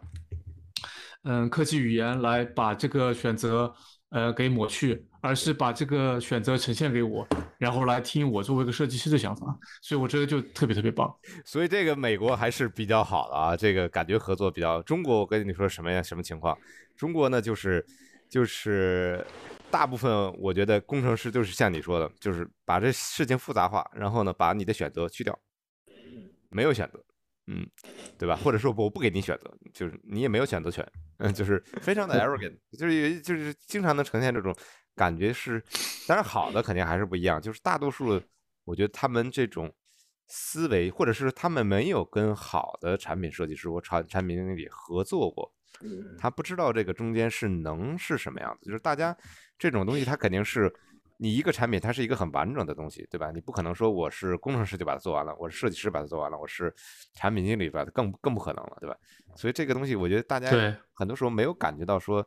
嗯，科技语言来把这个选择，呃，给抹去，而是把这个选择呈现给我，然后来听我作为一个设计师的想法，所以我觉得就特别特别棒。所以这个美国还是比较好的啊，这个感觉合作比较。中国我跟你说什么呀？什么情况？中国呢就是。就是大部分，我觉得工程师就是像你说的，就是把这事情复杂化，然后呢，把你的选择去掉，没有选择，嗯，对吧？或者说我不给你选择，就是你也没有选择权，嗯，就是非常的 *laughs* arrogant，就是就是经常能呈现这种感觉是，当然好的肯定还是不一样，就是大多数，我觉得他们这种思维，或者是他们没有跟好的产品设计师或产产品经理合作过。他不知道这个中间是能是什么样子，就是大家这种东西，它肯定是你一个产品，它是一个很完整的东西，对吧？你不可能说我是工程师就把它做完了，我是设计师把它做完了，我是产品经理把它更更不可能了，对吧？所以这个东西，我觉得大家很多时候没有感觉到说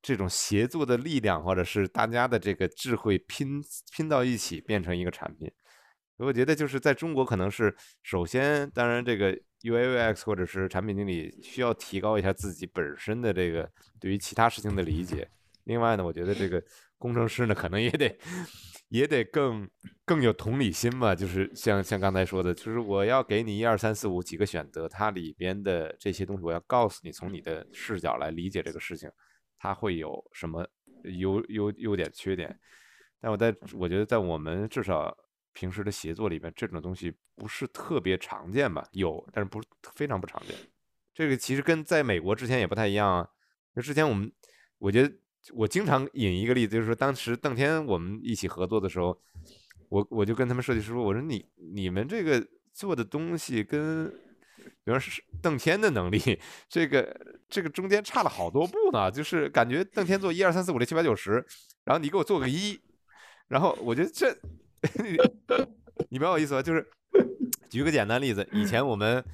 这种协作的力量，或者是大家的这个智慧拼拼到一起变成一个产品。我觉得就是在中国，可能是首先，当然这个。UX 或者是产品经理需要提高一下自己本身的这个对于其他事情的理解。另外呢，我觉得这个工程师呢，可能也得也得更更有同理心嘛。就是像像刚才说的，就是我要给你一二三四五几个选择，它里边的这些东西，我要告诉你，从你的视角来理解这个事情，它会有什么优优优点缺点。但我在我觉得在我们至少。平时的协作里面，这种东西不是特别常见吧？有，但是不是非常不常见。这个其实跟在美国之前也不太一样啊。那之前我们，我觉得我经常引一个例子，就是说当时邓天我们一起合作的时候，我我就跟他们设计师说，我说你你们这个做的东西跟，比方说邓天的能力，这个这个中间差了好多步呢。就是感觉邓天做一二三四五六七八九十，然后你给我做个一，然后我觉得这。*laughs* 你明白我意思吧？就是举个简单例子，以前我们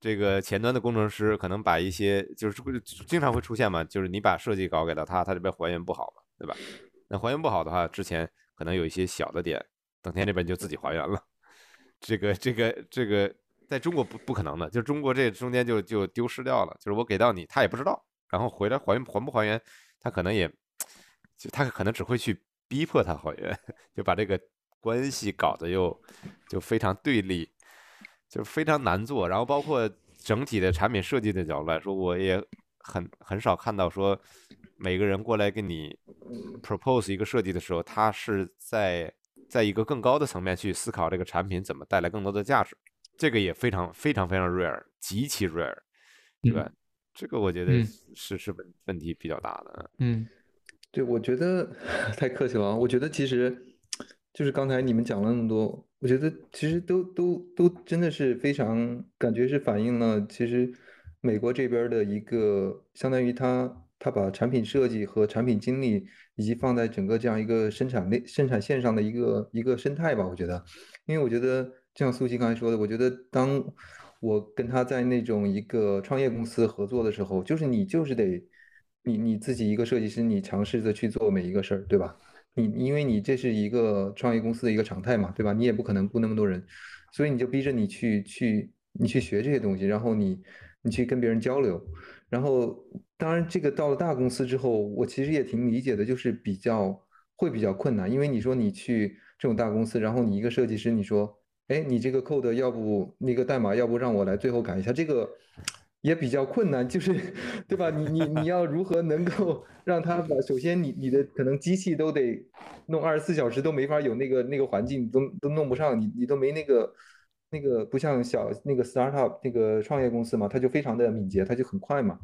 这个前端的工程师可能把一些就是会经常会出现嘛，就是你把设计稿给到他，他这边还原不好嘛，对吧？那还原不好的话，之前可能有一些小的点，等天这边就自己还原了。这个这个这个在中国不不可能的，就中国这中间就就丢失掉了，就是我给到你，他也不知道，然后回来还原还不还原，他可能也就他可能只会去逼迫他还原，*laughs* 就把这个。关系搞得又就非常对立，就非常难做。然后包括整体的产品设计的角度来说，我也很很少看到说每个人过来跟你 propose 一个设计的时候，他是在在一个更高的层面去思考这个产品怎么带来更多的价值。这个也非常非常非常 rare，极其 rare，对吧？这个我觉得是是问问题比较大的。嗯，对，我觉得 *laughs* 太客气了。我觉得其实。就是刚才你们讲了那么多，我觉得其实都都都真的是非常感觉是反映了其实美国这边的一个相当于他他把产品设计和产品经理以及放在整个这样一个生产类生产线上的一个一个生态吧，我觉得，因为我觉得就像苏西刚才说的，我觉得当我跟他在那种一个创业公司合作的时候，就是你就是得你你自己一个设计师，你尝试着去做每一个事儿，对吧？你因为你这是一个创业公司的一个常态嘛，对吧？你也不可能雇那么多人，所以你就逼着你去去你去学这些东西，然后你你去跟别人交流，然后当然这个到了大公司之后，我其实也挺理解的，就是比较会比较困难，因为你说你去这种大公司，然后你一个设计师，你说，哎，你这个 code 要不那个代码要不让我来最后改一下这个。也比较困难，就是，对吧？你你你要如何能够让他把？首先，你你的可能机器都得弄二十四小时都没法有那个那个环境，都都弄不上，你你都没那个那个不像小那个 startup 那个创业公司嘛，它就非常的敏捷，它就很快嘛。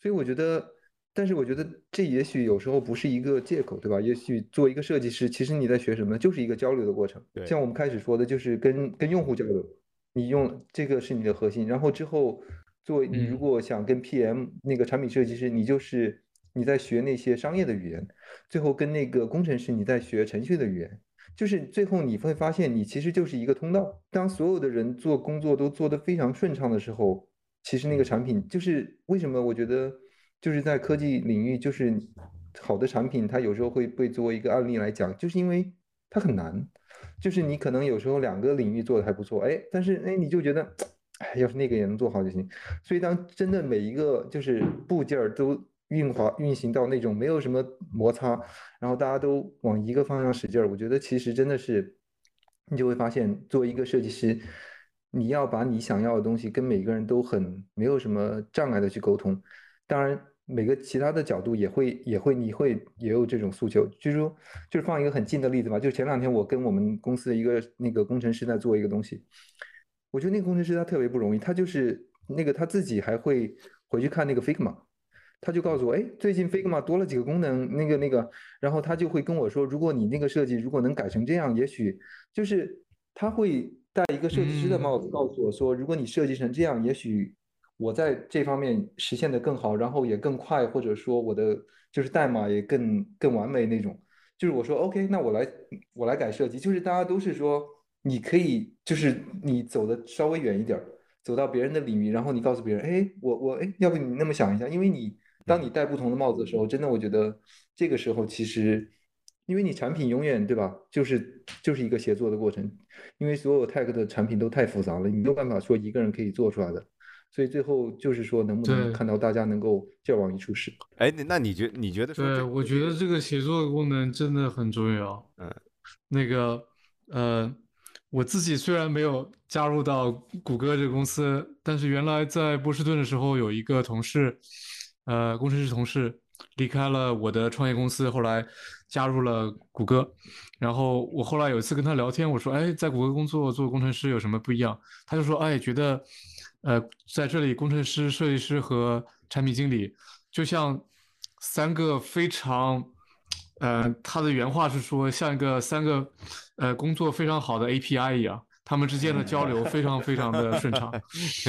所以我觉得，但是我觉得这也许有时候不是一个借口，对吧？也许做一个设计师，其实你在学什么，就是一个交流的过程。像我们开始说的，就是跟跟用户交流，你用这个是你的核心，然后之后。做你如果想跟 PM 那个产品设计师，你就是你在学那些商业的语言，最后跟那个工程师你在学程序的语言，就是最后你会发现，你其实就是一个通道。当所有的人做工作都做得非常顺畅的时候，其实那个产品就是为什么我觉得就是在科技领域，就是好的产品，它有时候会被作为一个案例来讲，就是因为它很难。就是你可能有时候两个领域做的还不错，哎，但是哎你就觉得，哎，要是那个也能做好就行。所以当真的每一个就是部件都运滑运行到那种没有什么摩擦，然后大家都往一个方向使劲儿，我觉得其实真的是，你就会发现，作为一个设计师，你要把你想要的东西跟每个人都很没有什么障碍的去沟通。当然，每个其他的角度也会也会你会也有这种诉求。就是说，就是放一个很近的例子吧，就前两天我跟我们公司的一个那个工程师在做一个东西，我觉得那个工程师他特别不容易，他就是那个他自己还会回去看那个 Figma。他就告诉我，哎，最近 Figma 多了几个功能，那个那个，然后他就会跟我说，如果你那个设计如果能改成这样，也许就是他会戴一个设计师的帽子，告诉我说，如果你设计成这样，也许我在这方面实现的更好，然后也更快，或者说我的就是代码也更更完美那种。就是我说 OK，那我来我来改设计，就是大家都是说你可以，就是你走的稍微远一点，走到别人的领域，然后你告诉别人，哎，我我哎，要不你那么想一下，因为你。当你戴不同的帽子的时候，真的，我觉得这个时候其实，因为你产品永远对吧，就是就是一个协作的过程，因为所有 tech 的产品都太复杂了，你没有办法说一个人可以做出来的，所以最后就是说能不能看到大家能够劲往一处使。哎，那你觉你觉得？对，我觉得这个协作的功能真的很重要。嗯，那个呃，我自己虽然没有加入到谷歌这个公司，但是原来在波士顿的时候有一个同事。呃，工程师同事离开了我的创业公司，后来加入了谷歌。然后我后来有一次跟他聊天，我说：“哎，在谷歌工作做工程师有什么不一样？”他就说：“哎，觉得，呃，在这里工程师、设计师和产品经理就像三个非常，呃，他的原话是说像一个三个，呃，工作非常好的 API 一样。”他们之间的交流非常非常的顺畅，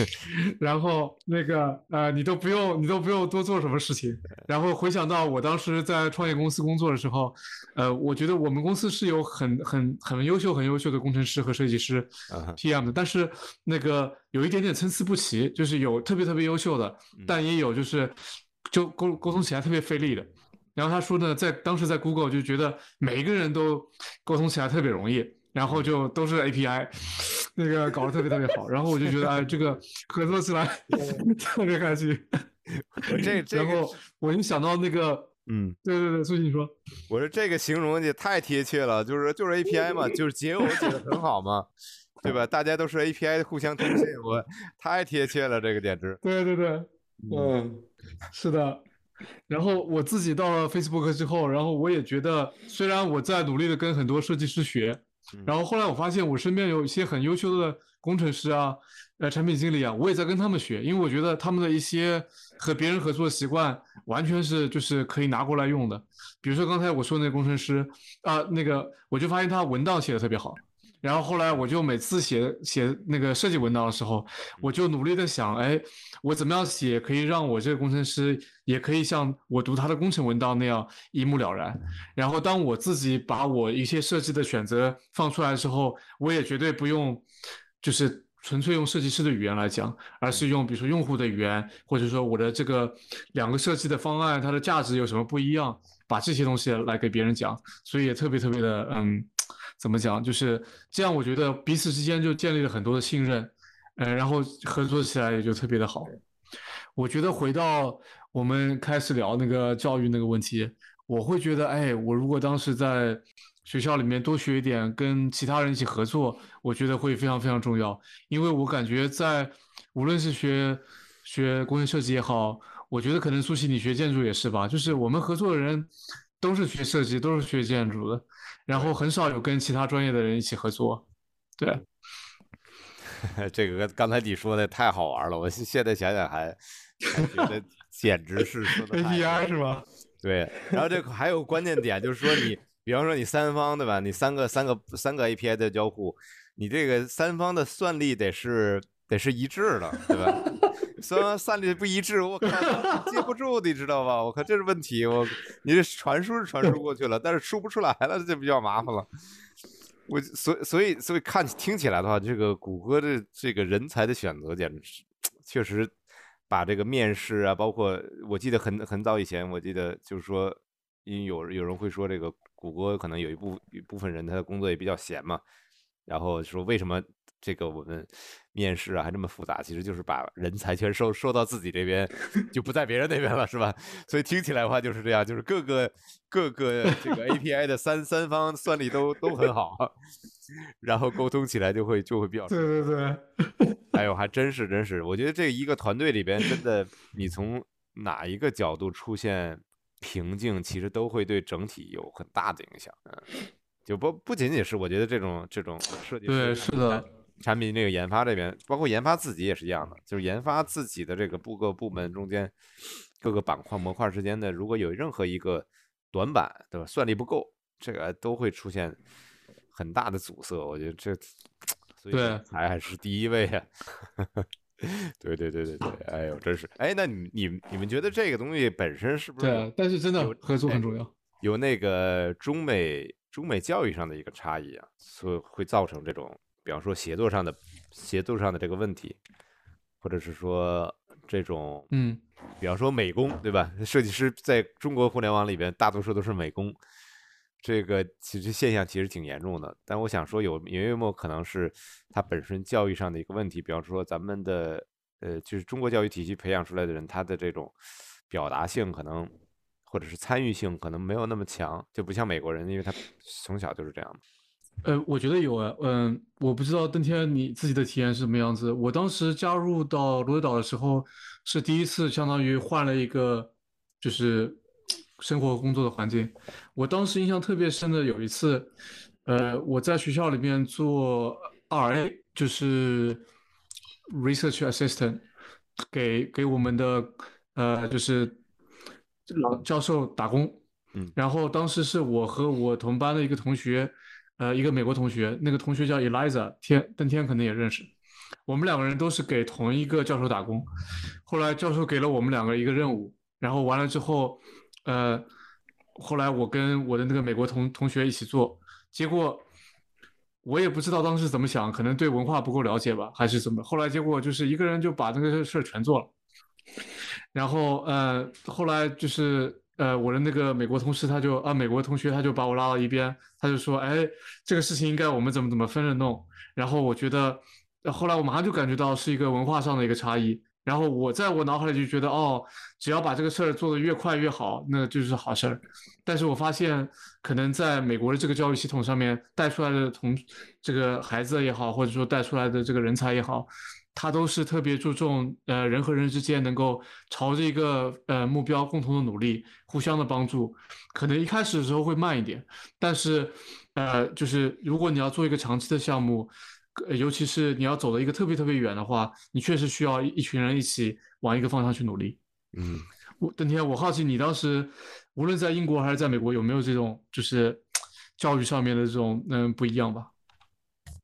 *laughs* 然后那个呃，你都不用你都不用多做什么事情。然后回想到我当时在创业公司工作的时候，呃，我觉得我们公司是有很很很优秀很优秀的工程师和设计师 PM 的，但是那个有一点点参差不齐，就是有特别特别优秀的，但也有就是就沟沟通起来特别费力的。然后他说呢，在当时在 Google 就觉得每一个人都沟通起来特别容易。然后就都是 API，那个搞得特别特别好，然后我就觉得哎，这个合作起来 *laughs* 特别开心。我这然后我一想到那个，嗯，对对对，苏你说，我说这个形容也太贴切了，就是就是 API 嘛，就是结耦解的很好嘛，对吧？大家都是 API 互相通信，我太贴切了，这个简直。对对对，嗯，是的。然后我自己到了 Facebook 之后，然后我也觉得，虽然我在努力的跟很多设计师学。然后后来我发现，我身边有一些很优秀的工程师啊，呃，产品经理啊，我也在跟他们学，因为我觉得他们的一些和别人合作的习惯，完全是就是可以拿过来用的。比如说刚才我说那个工程师啊，那个我就发现他文档写的特别好。然后后来我就每次写写那个设计文档的时候，我就努力的想，哎，我怎么样写可以让我这个工程师也可以像我读他的工程文档那样一目了然。然后当我自己把我一些设计的选择放出来的时候，我也绝对不用，就是纯粹用设计师的语言来讲，而是用比如说用户的语言，或者说我的这个两个设计的方案它的价值有什么不一样，把这些东西来给别人讲，所以也特别特别的嗯。怎么讲？就是这样，我觉得彼此之间就建立了很多的信任，呃，然后合作起来也就特别的好。我觉得回到我们开始聊那个教育那个问题，我会觉得，哎，我如果当时在学校里面多学一点，跟其他人一起合作，我觉得会非常非常重要。因为我感觉在无论是学学工业设计也好，我觉得可能苏西你学建筑也是吧，就是我们合作的人都是学设计，都是学建筑的。然后很少有跟其他专业的人一起合作，对。*laughs* 这个刚才你说的太好玩了，我现在想想还觉得简直是 API 是吧？对。然后这还有关键点，就是说你，比方说你三方对吧？你三个三个三个 API 的交互，你这个三方的算力得是得是一致的，对吧？*laughs* 三方算力不一致，我靠，接不住，你知道吧？我靠，这是问题。我你这传输是传输过去了，但是输不出来了，这就比较麻烦了。我所所以所以看听起来的话，这个谷歌的这个人才的选择简直是确实把这个面试啊，包括我记得很很早以前，我记得就是说，因为有有人会说这个谷歌可能有一部一部分人他的工作也比较闲嘛，然后说为什么这个我们面试啊还这么复杂，其实就是把人才全收收到自己这边，就不在别人那边了，是吧？所以听起来的话就是这样，就是各个各个这个 API 的三三方算力都都很好，*laughs* 然后沟通起来就会就会比较对对对，哎呦，*laughs* 还真是真是，我觉得这一个团队里边，真的你从哪一个角度出现瓶颈，其实都会对整体有很大的影响。嗯，就不不仅仅是我觉得这种这种设计师对是的，产品这个研发这边，包括研发自己也是一样的，就是研发自己的这个各个部门中间各个板块模块之间的，如果有任何一个短板，对吧？算力不够，这个都会出现很大的阻塞。我觉得这，所以对人才还是第一位啊。*laughs* 对对对对对，哎呦，真是，哎，那你你你们觉得这个东西本身是不是有对，但是真的合作哎很重要。有那个中美中美教育上的一个差异啊，所以会造成这种，比方说协作上的协作上的这个问题，或者是说这种，嗯，比方说美工，对吧？设计师在中国互联网里边，大多数都是美工，这个其实现象其实挺严重的。但我想说有，有没有可能是他本身教育上的一个问题？比方说咱们的呃，就是中国教育体系培养出来的人，他的这种表达性可能或者是参与性可能没有那么强，就不像美国人，因为他从小就是这样的。呃，我觉得有啊，嗯，我不知道登天你自己的体验是什么样子。我当时加入到罗德岛的时候，是第一次相当于换了一个就是生活工作的环境。我当时印象特别深的有一次，呃，我在学校里面做 RA，就是 Research Assistant，给给我们的呃就是老教授打工。嗯然后当时是我和我同班的一个同学，呃，一个美国同学，那个同学叫 Eliza，天邓天可能也认识。我们两个人都是给同一个教授打工。后来教授给了我们两个一个任务，然后完了之后，呃，后来我跟我的那个美国同同学一起做，结果我也不知道当时怎么想，可能对文化不够了解吧，还是怎么。后来结果就是一个人就把那个事儿全做了。然后呃，后来就是呃，我的那个美国同事他就啊，美国同学他就把我拉到一边，他就说，哎，这个事情应该我们怎么怎么分着弄。然后我觉得，后来我马上就感觉到是一个文化上的一个差异。然后我在我脑海里就觉得，哦，只要把这个事儿做得越快越好，那就是好事儿。但是我发现，可能在美国的这个教育系统上面带出来的同这个孩子也好，或者说带出来的这个人才也好，他都是特别注重呃人和人之间能够朝着一个呃目标共同的努力，互相的帮助。可能一开始的时候会慢一点，但是呃，就是如果你要做一个长期的项目，呃尤其是你要走的一个特别特别远的话，你确实需要一一群人一起往一个方向去努力。嗯，我邓天，我好奇你当时无论在英国还是在美国，有没有这种就是教育上面的这种嗯不一样吧？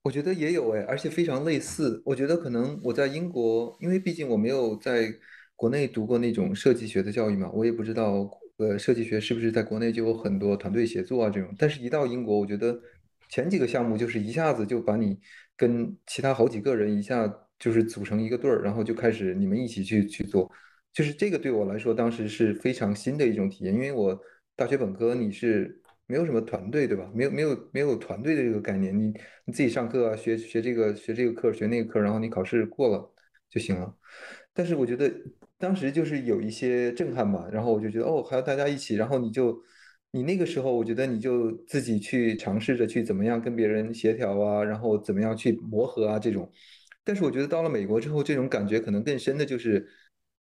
我觉得也有哎，而且非常类似。我觉得可能我在英国，因为毕竟我没有在国内读过那种设计学的教育嘛，我也不知道呃设计学是不是在国内就有很多团队协作啊这种。但是，一到英国，我觉得前几个项目就是一下子就把你跟其他好几个人一下就是组成一个队儿，然后就开始你们一起去去做。就是这个对我来说，当时是非常新的一种体验，因为我大学本科你是没有什么团队，对吧？没有没有没有团队的这个概念，你你自己上课啊，学学这个学这个课学那个课，然后你考试过了就行了。但是我觉得当时就是有一些震撼吧，然后我就觉得哦，还要大家一起，然后你就你那个时候，我觉得你就自己去尝试着去怎么样跟别人协调啊，然后怎么样去磨合啊这种。但是我觉得到了美国之后，这种感觉可能更深的就是，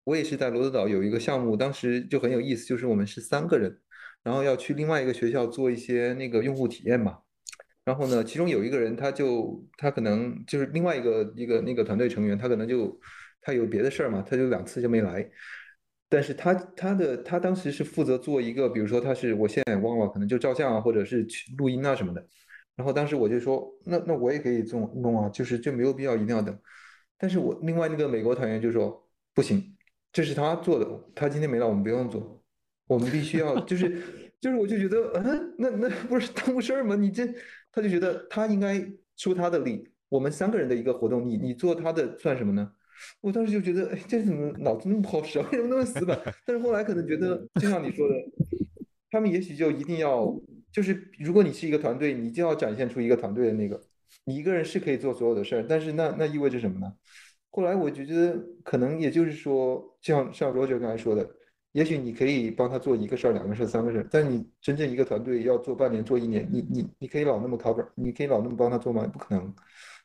我也是在罗德岛有一个项目，当时就很有意思，就是我们是三个人，然后要去另外一个学校做一些那个用户体验嘛。然后呢，其中有一个人，他就他可能就是另外一个一个那个团队成员，他可能就他有别的事儿嘛，他就两次就没来。但是他他的他当时是负责做一个，比如说他是我现在也忘了，可能就照相啊，或者是去录音啊什么的。然后当时我就说，那那我也可以这么弄啊，就是就没有必要一定要等。但是我另外那个美国团员就说不行，这是他做的，他今天没来，我们不用做。我们必须要就是就是，我就觉得，嗯，那那不是耽误事儿吗？你这他就觉得他应该出他的力，我们三个人的一个活动，你你做他的算什么呢？我当时就觉得，哎，这怎么脑子那么不好使啊？为什么那么死板？但是后来可能觉得，就像你说的，他们也许就一定要，就是如果你是一个团队，你就要展现出一个团队的那个，你一个人是可以做所有的事儿，但是那那意味着什么呢？后来我就觉得，可能也就是说，像像 Roger 刚才说的，也许你可以帮他做一个事儿、两个事儿、三个事儿，但你真正一个团队要做半年、做一年，你你你可以老那么 cover，你可以老那么帮他做吗？不可能。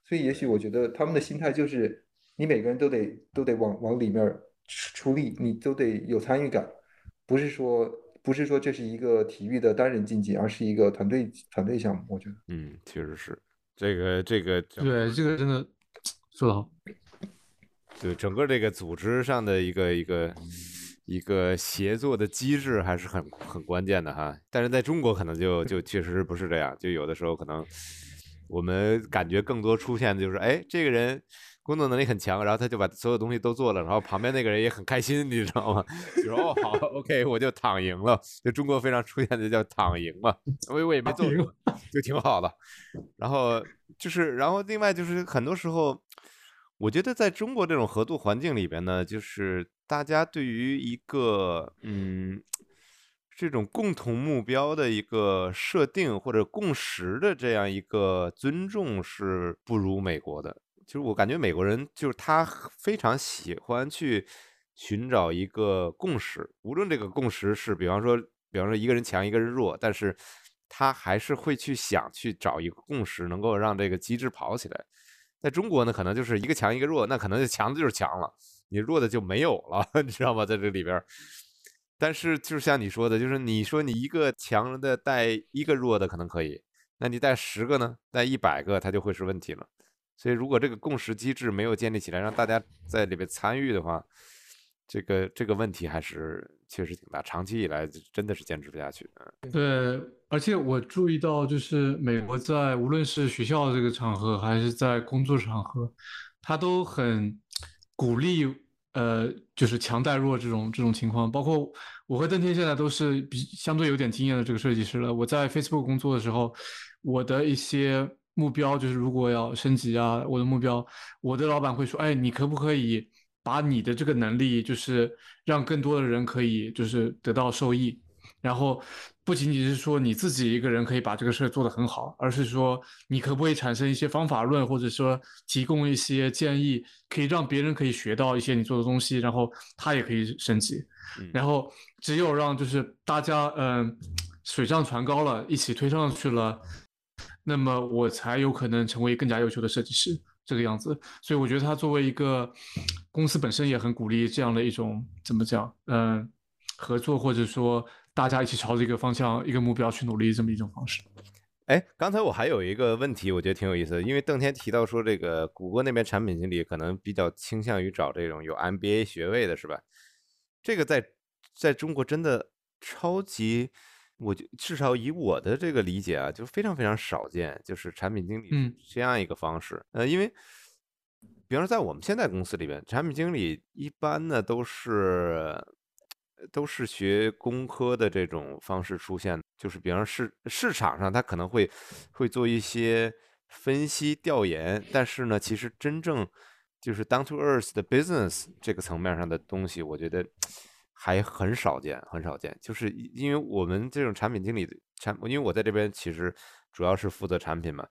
所以也许我觉得他们的心态就是，你每个人都得都得往往里面出出力，你都得有参与感，不是说不是说这是一个体育的单人竞技，而是一个团队团队项目。我觉得，嗯，确实是这个这个对，这个真的说得好。对整个这个组织上的一个一个一个协作的机制还是很很关键的哈。但是在中国可能就就确实不是这样，就有的时候可能我们感觉更多出现的就是，哎，这个人工作能力很强，然后他就把所有东西都做了，然后旁边那个人也很开心，你知道吗？就说哦好，OK，我就躺赢了。就中国非常出现的叫躺赢嘛，我我也没做什么，就挺好的。然后就是，然后另外就是很多时候。我觉得在中国这种合作环境里边呢，就是大家对于一个嗯这种共同目标的一个设定或者共识的这样一个尊重是不如美国的。就是我感觉美国人就是他非常喜欢去寻找一个共识，无论这个共识是比方说比方说一个人强一个人弱，但是他还是会去想去找一个共识，能够让这个机制跑起来。在中国呢，可能就是一个强一个弱，那可能就强的就是强了，你弱的就没有了，*laughs* 你知道吗？在这里边，但是就是像你说的，就是你说你一个强的带一个弱的可能可以，那你带十个呢，带一百个，它就会是问题了。所以如果这个共识机制没有建立起来，让大家在里面参与的话，这个这个问题还是确实挺大，长期以来真的是坚持不下去。对，而且我注意到，就是美国在无论是学校这个场合，还是在工作场合，他都很鼓励，呃，就是强带弱这种这种情况。包括我和邓天现在都是比相对有点经验的这个设计师了。我在 Facebook 工作的时候，我的一些目标就是如果要升级啊，我的目标，我的老板会说，哎，你可不可以？把你的这个能力，就是让更多的人可以就是得到受益，然后不仅仅是说你自己一个人可以把这个事儿做得很好，而是说你可不可以产生一些方法论，或者说提供一些建议，可以让别人可以学到一些你做的东西，然后他也可以升级。嗯然后只有让就是大家嗯、呃、水涨船高了，一起推上去了，那么我才有可能成为更加优秀的设计师。这个样子，所以我觉得他作为一个公司本身也很鼓励这样的一种怎么讲，嗯、呃，合作或者说大家一起朝着一个方向、一个目标去努力这么一种方式。哎，刚才我还有一个问题，我觉得挺有意思的，因为邓天提到说，这个谷歌那边产品经理可能比较倾向于找这种有 MBA 学位的，是吧？这个在在中国真的超级。我就至少以我的这个理解啊，就非常非常少见，就是产品经理嗯这样一个方式。呃，因为比方说在我们现在公司里边，产品经理一般呢都是都是学工科的这种方式出现，就是比方市市场上他可能会会做一些分析调研，但是呢，其实真正就是 down to earth 的 business 这个层面上的东西，我觉得。还很少见，很少见，就是因为我们这种产品经理产，因为我在这边其实主要是负责产品嘛，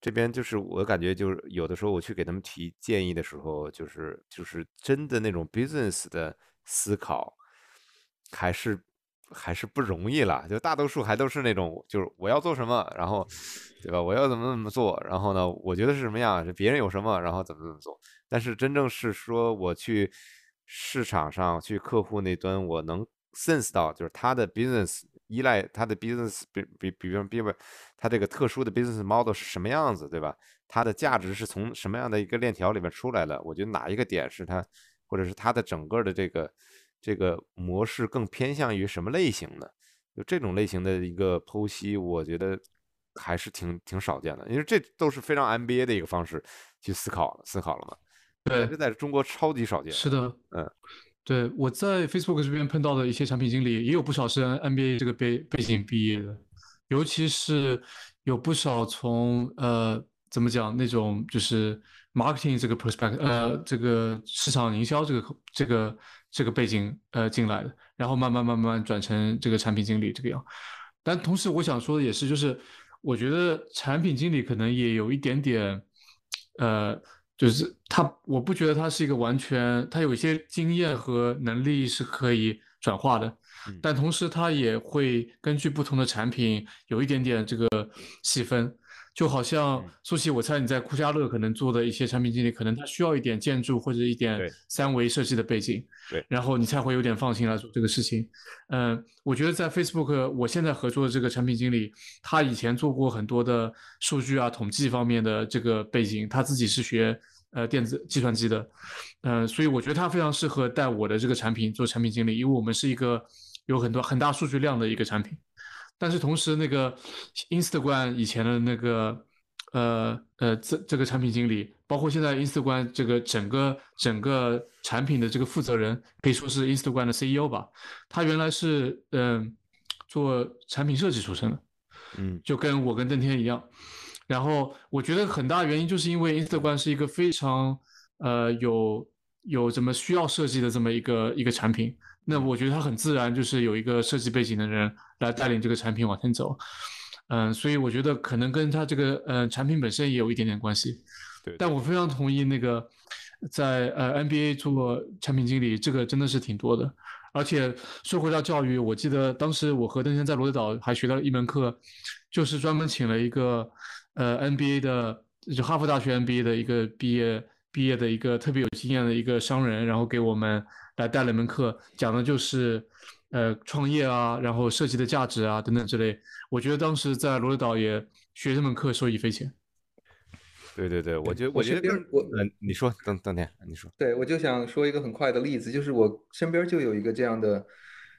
这边就是我感觉就是有的时候我去给他们提建议的时候，就是就是真的那种 business 的思考，还是还是不容易了，就大多数还都是那种就是我要做什么，然后对吧？我要怎么怎么做，然后呢，我觉得是什么样，别人有什么，然后怎么怎么做，但是真正是说我去。市场上去客户那端，我能 sense 到，就是他的 business 依赖他的 business，比比比如比方，他这个特殊的 business model 是什么样子，对吧？它的价值是从什么样的一个链条里面出来的？我觉得哪一个点是它，或者是它的整个的这个这个模式更偏向于什么类型的？就这种类型的一个剖析，我觉得还是挺挺少见的，因为这都是非常 MBA 的一个方式去思考思考了嘛。对，这在中国超级少见。是的，嗯，对，我在 Facebook 这边碰到的一些产品经理，也有不少是 MBA 这个背背景毕业的，尤其是有不少从呃怎么讲那种就是 marketing 这个 perspective，呃这个市场营销这个这个这个背景呃进来的，然后慢慢慢慢转成这个产品经理这个样。但同时我想说的也是，就是我觉得产品经理可能也有一点点呃。就是他，我不觉得他是一个完全，他有一些经验和能力是可以转化的，但同时他也会根据不同的产品有一点点这个细分。就好像苏西，我猜你在酷家乐可能做的一些产品经理，可能他需要一点建筑或者一点三维设计的背景，对，然后你才会有点放心来做这个事情。嗯，我觉得在 Facebook，我现在合作的这个产品经理，他以前做过很多的数据啊、统计方面的这个背景，他自己是学呃电子计算机的，嗯，所以我觉得他非常适合带我的这个产品做产品经理，因为我们是一个有很多很大数据量的一个产品。但是同时，那个 Instagram 以前的那个，呃呃，这这个产品经理，包括现在 Instagram 这个整个整个产品的这个负责人，可以说是 Instagram 的 CEO 吧。他原来是嗯做产品设计出身的，嗯，就跟我跟邓天一样。然后我觉得很大原因就是因为 Instagram 是一个非常呃有有怎么需要设计的这么一个一个产品。那我觉得他很自然，就是有一个设计背景的人来带领这个产品往前走，嗯，所以我觉得可能跟他这个呃产品本身也有一点点关系。对，但我非常同意那个在呃 NBA 做产品经理，这个真的是挺多的。而且说回到教育，我记得当时我和邓先在罗德岛还学到了一门课，就是专门请了一个呃 NBA 的，就哈佛大学 NBA 的一个毕业毕业的一个特别有经验的一个商人，然后给我们。来带了一门课，讲的就是，呃，创业啊，然后设计的价值啊，等等之类。我觉得当时在罗德岛也学这门课，受益匪浅。对对对，我觉得我觉得我嗯，你说等等天，你说。对，我就想说一个很快的例子，就是我身边就有一个这样的，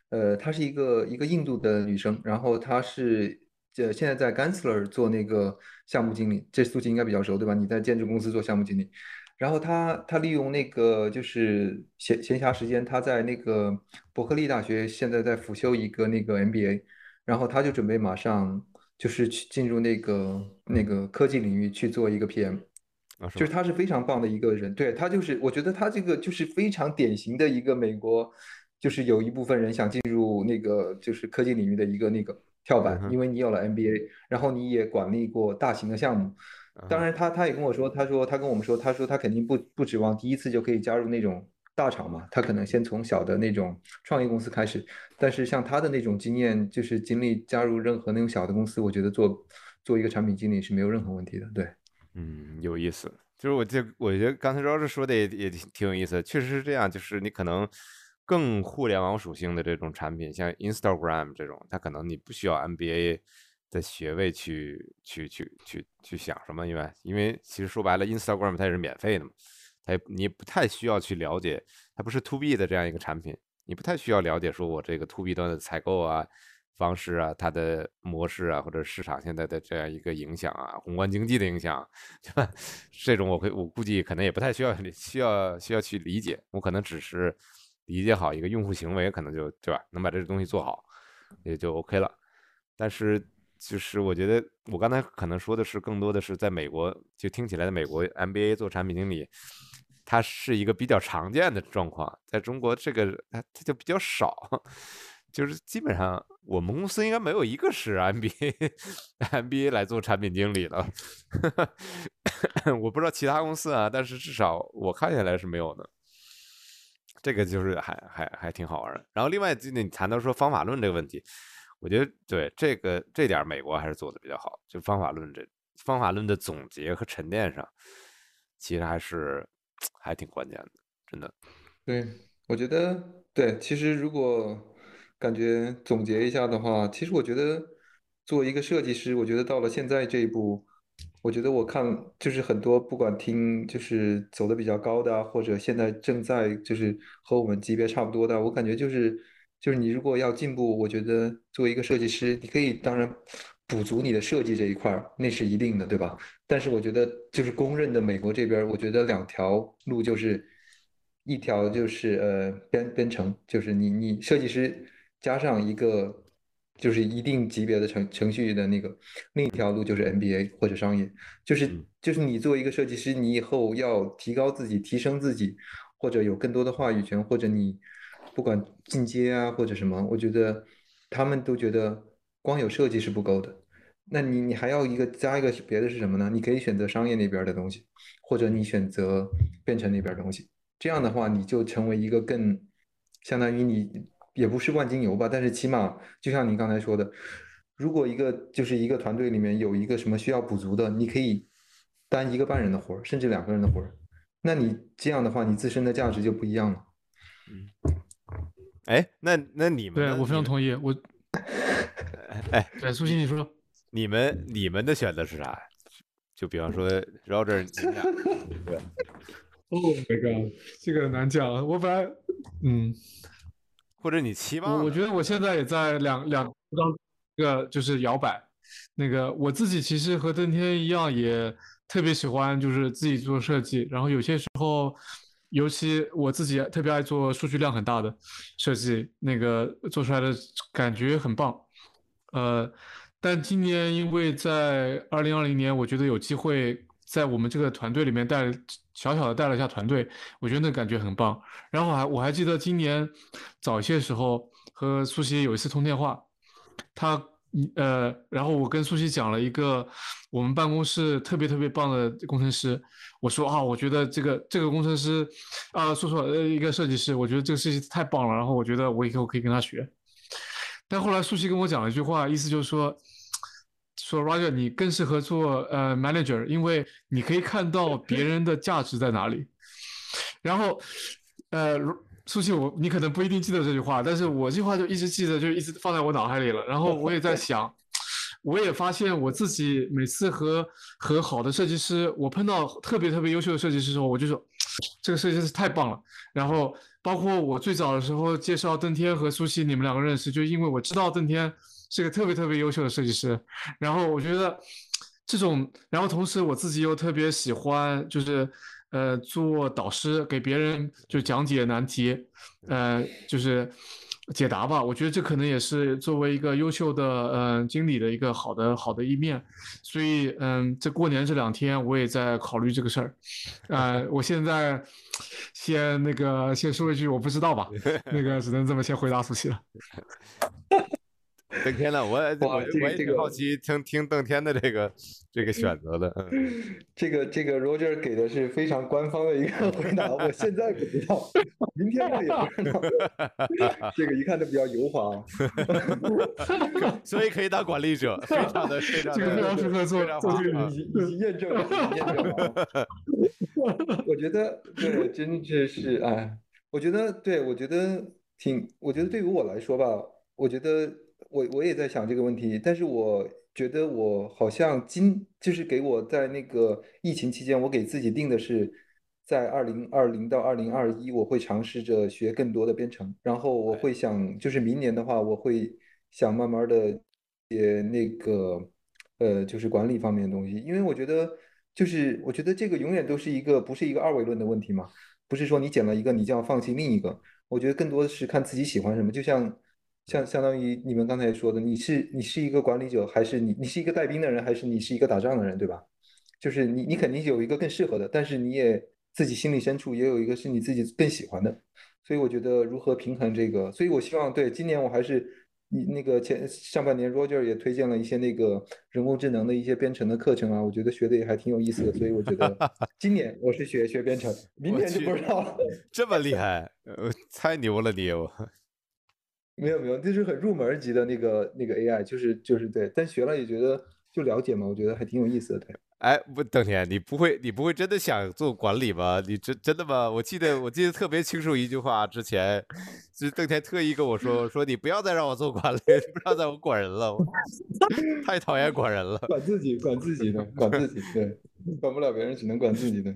呃，她是一个一个印度的女生，然后她是呃现在在 Gansler 做那个项目经理，这苏琪应该比较熟，对吧？你在建筑公司做项目经理。然后他他利用那个就是闲闲暇时间，他在那个伯克利大学现在在辅修一个那个 MBA，然后他就准备马上就是去进入那个那个科技领域去做一个 PM，就是他是非常棒的一个人，对他就是我觉得他这个就是非常典型的一个美国，就是有一部分人想进入那个就是科技领域的一个那个跳板，因为你有了 MBA，然后你也管理过大型的项目。当然，他他也跟我说，他说他跟我们说，他说他肯定不不指望第一次就可以加入那种大厂嘛，他可能先从小的那种创业公司开始。但是像他的那种经验，就是经历加入任何那种小的公司，我觉得做做一个产品经理是没有任何问题的。对，嗯，有意思。就是我这我觉得刚才 Roger 说的也也挺有意思，确实是这样。就是你可能更互联网属性的这种产品，像 Instagram 这种，它可能你不需要 MBA。的学位去去去去去想什么？因为因为其实说白了，Instagram 它也是免费的嘛，它也你不太需要去了解，它不是 To B 的这样一个产品，你不太需要了解说我这个 To B 端的采购啊方式啊，它的模式啊，或者市场现在的这样一个影响啊，宏观经济的影响，对吧？*laughs* 这种我会我估计可能也不太需要 *laughs* 需要需要去理解，我可能只是理解好一个用户行为，可能就对吧？能把这个东西做好也就 OK 了，但是。就是我觉得我刚才可能说的是更多的是在美国，就听起来的美国 MBA 做产品经理，它是一个比较常见的状况。在中国这个它它就比较少，*laughs* 就是基本上我们公司应该没有一个是 MBA MBA 来做产品经理的。*coughs* 我不知道其他公司啊，但是至少我看下来是没有的。这个就是还还还挺好玩的。然后另外就你谈到说方法论这个问题。我觉得对这个这点，美国还是做的比较好。就方法论这方法论的总结和沉淀上，其实还是还挺关键的，真的。对，我觉得对。其实如果感觉总结一下的话，其实我觉得作为一个设计师，我觉得到了现在这一步，我觉得我看就是很多不管听就是走的比较高的，或者现在正在就是和我们级别差不多的，我感觉就是。就是你如果要进步，我觉得作为一个设计师，你可以当然补足你的设计这一块儿，那是一定的，对吧？但是我觉得就是公认的美国这边，我觉得两条路就是，一条就是呃编编程，就是你你设计师加上一个就是一定级别的程程序的那个，另一条路就是 MBA 或者商业，就是就是你作为一个设计师，你以后要提高自己、提升自己，或者有更多的话语权，或者你不管进阶啊或者什么，我觉得他们都觉得光有设计是不够的。那你你还要一个加一个别的是什么呢？你可以选择商业那边的东西，或者你选择编程那边东西。这样的话，你就成为一个更相当于你也不是万金油吧，但是起码就像你刚才说的，如果一个就是一个团队里面有一个什么需要补足的，你可以担一个半人的活儿，甚至两个人的活儿。那你这样的话，你自身的价值就不一样了。嗯，哎，那那你们对我非常同意。我，哎，对苏欣，你说。你们你们的选择是啥？就比方说，Roger，你俩 *laughs* 对。Oh my god，这个难讲。我本来，嗯，或者你期望？我觉得我现在也在两两当这个就是摇摆。那个我自己其实和登天一样，也特别喜欢就是自己做设计。然后有些时候，尤其我自己特别爱做数据量很大的设计，那个做出来的感觉很棒。呃。但今年，因为在二零二零年，我觉得有机会在我们这个团队里面带小小的带了一下团队，我觉得那感觉很棒。然后还我还记得今年早些时候和苏西有一次通电话，他呃，然后我跟苏西讲了一个我们办公室特别特别棒的工程师，我说啊，我觉得这个这个工程师啊，说错呃一个设计师，我觉得这个设计太棒了，然后我觉得我以后可以跟他学。但后来苏西跟我讲了一句话，意思就是说。说 Roger，你更适合做呃 manager，因为你可以看到别人的价值在哪里。然后，呃，苏西，我你可能不一定记得这句话，但是我这句话就一直记得，就一直放在我脑海里了。然后我也在 *laughs* 想，我也发现我自己每次和和好的设计师，我碰到特别特别优秀的设计师的时候，我就说这个设计师太棒了。然后包括我最早的时候介绍邓天和苏西，你们两个认识，就因为我知道邓天。是个特别特别优秀的设计师，然后我觉得这种，然后同时我自己又特别喜欢，就是呃做导师，给别人就讲解难题，呃就是解答吧。我觉得这可能也是作为一个优秀的呃经理的一个好的好的一面。所以嗯，这过年这两天我也在考虑这个事儿。呃，我现在先那个先说一句，我不知道吧，*laughs* 那个只能这么先回答苏西了。邓 *laughs* 天呢？我我我也挺好奇听听邓天的这个这个选择的。*laughs* 这个这个 Roger 给的是非常官方的一个 *laughs* 回答，我现在不知道，明天我也不知道。这个一看就比较油滑，所以可以当管理者，非常的非常的。这个非常适合做做这个，已经已经验证，验证了。我觉得对，真的是哎，我觉得对，我觉得挺，我觉得对于我来说吧，我觉得。我我也在想这个问题，但是我觉得我好像今就是给我在那个疫情期间，我给自己定的是，在二零二零到二零二一，我会尝试着学更多的编程，然后我会想，就是明年的话，我会想慢慢的也那个呃，就是管理方面的东西，因为我觉得就是我觉得这个永远都是一个不是一个二维论的问题嘛，不是说你捡了一个你就要放弃另一个，我觉得更多的是看自己喜欢什么，就像。像相当于你们刚才说的，你是你是一个管理者，还是你你是一个带兵的人，还是你是一个打仗的人，对吧？就是你你肯定有一个更适合的，但是你也自己心里深处也有一个是你自己更喜欢的，所以我觉得如何平衡这个，所以我希望对今年我还是你那个前上半年 Roger 也推荐了一些那个人工智能的一些编程的课程啊，我觉得学的也还挺有意思的，所以我觉得 *laughs* 今年我是学学编程，明年就不知道了。*laughs* 这么厉害，呃，太牛了你我。没有没有，这是很入门级的那个那个 AI，就是就是对，但学了也觉得就了解嘛，我觉得还挺有意思的。对，哎，不，邓天，你不会你不会真的想做管理吗？你真真的吗？我记得我记得特别清楚一句话，之前是邓天特意跟我说，说你不要再让我做管理，*laughs* 不要再我管人了，*laughs* 太讨厌管人了。管自己，管自己的，管自己，对，*laughs* 管不了别人，只能管自己的。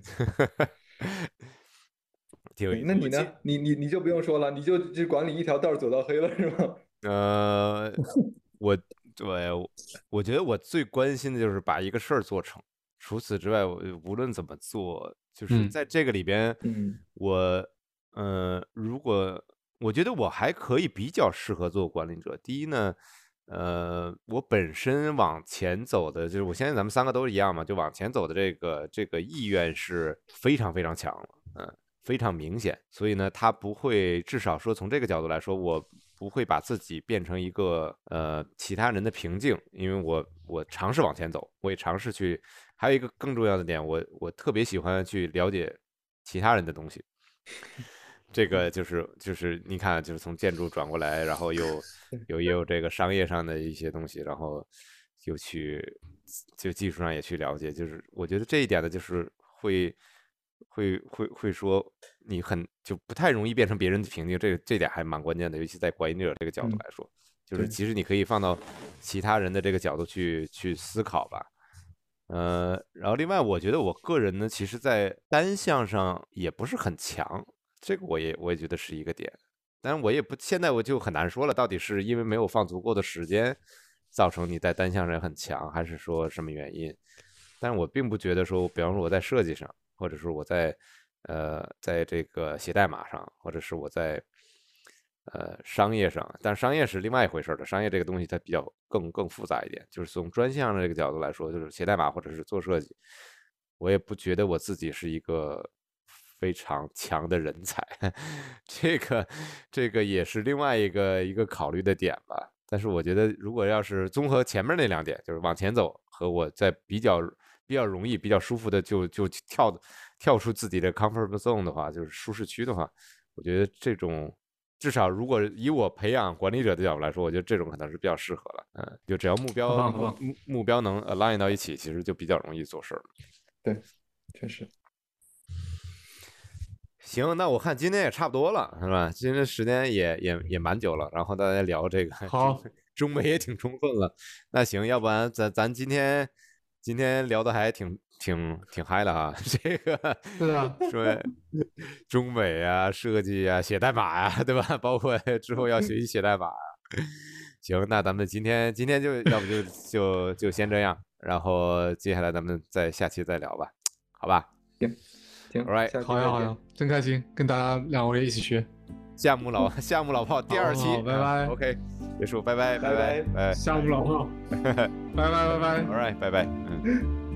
那你呢？你你你就不用说了，你就就管理一条道走到黑了，是吗？*laughs* 呃，我对，我觉得我最关心的就是把一个事儿做成。除此之外，我无论怎么做，就是在这个里边，我呃，如果我觉得我还可以比较适合做管理者。第一呢，呃，我本身往前走的，就是我相信咱们三个都是一样嘛，就往前走的这个这个意愿是非常非常强了，嗯，非常明显。所以呢，他不会，至少说从这个角度来说，我不会把自己变成一个呃其他人的瓶颈，因为我我尝试往前走，我也尝试去。还有一个更重要的点，我我特别喜欢去了解其他人的东西。*laughs* 这个就是就是你看，就是从建筑转过来，然后又 *laughs* 有也有这个商业上的一些东西，然后又去就技术上也去了解。就是我觉得这一点呢，就是会会会会说你很就不太容易变成别人的瓶颈，这这点还蛮关键的，尤其在管理者这个角度来说，就是其实你可以放到其他人的这个角度去去思考吧。呃，然后另外我觉得我个人呢，其实在单项上也不是很强。这个我也我也觉得是一个点，但是我也不现在我就很难说了，到底是因为没有放足够的时间，造成你在单项上很强，还是说什么原因？但是我并不觉得说，比方说我在设计上，或者是我在呃在这个写代码上，或者是我在呃商业上，但商业是另外一回事的。商业这个东西它比较更更复杂一点，就是从专项的这个角度来说，就是写代码或者是做设计，我也不觉得我自己是一个。非常强的人才，*laughs* 这个这个也是另外一个一个考虑的点吧。但是我觉得，如果要是综合前面那两点，就是往前走和我在比较比较容易、比较舒服的就就跳跳出自己的 comfort zone 的话，就是舒适区的话，我觉得这种至少如果以我培养管理者的角度来说，我觉得这种可能是比较适合了。嗯，就只要目 *laughs* 标目目标能 align 到一起，其实就比较容易做事儿。对，确实。行，那我看今天也差不多了，是吧？今天时间也也也蛮久了，然后大家聊这个，*laughs* 好，中美也挺充分了。那行，要不然咱咱今天今天聊的还挺挺挺嗨的哈。*laughs* 这个对啊，说中美啊，设计啊，写代码啊，对吧？*laughs* 包括之后要学习写代码。行，那咱们今天今天就要不就就就先这样，然后接下来咱们再下期再聊吧，好吧？行。行，All right，好呀好呀，真开心跟大家两位一起学。夏目老 *laughs* 夏目老炮第二期，拜拜，OK，结束，拜拜拜拜拜，夏目老炮，*laughs* 拜拜拜拜，All right，拜拜，嗯。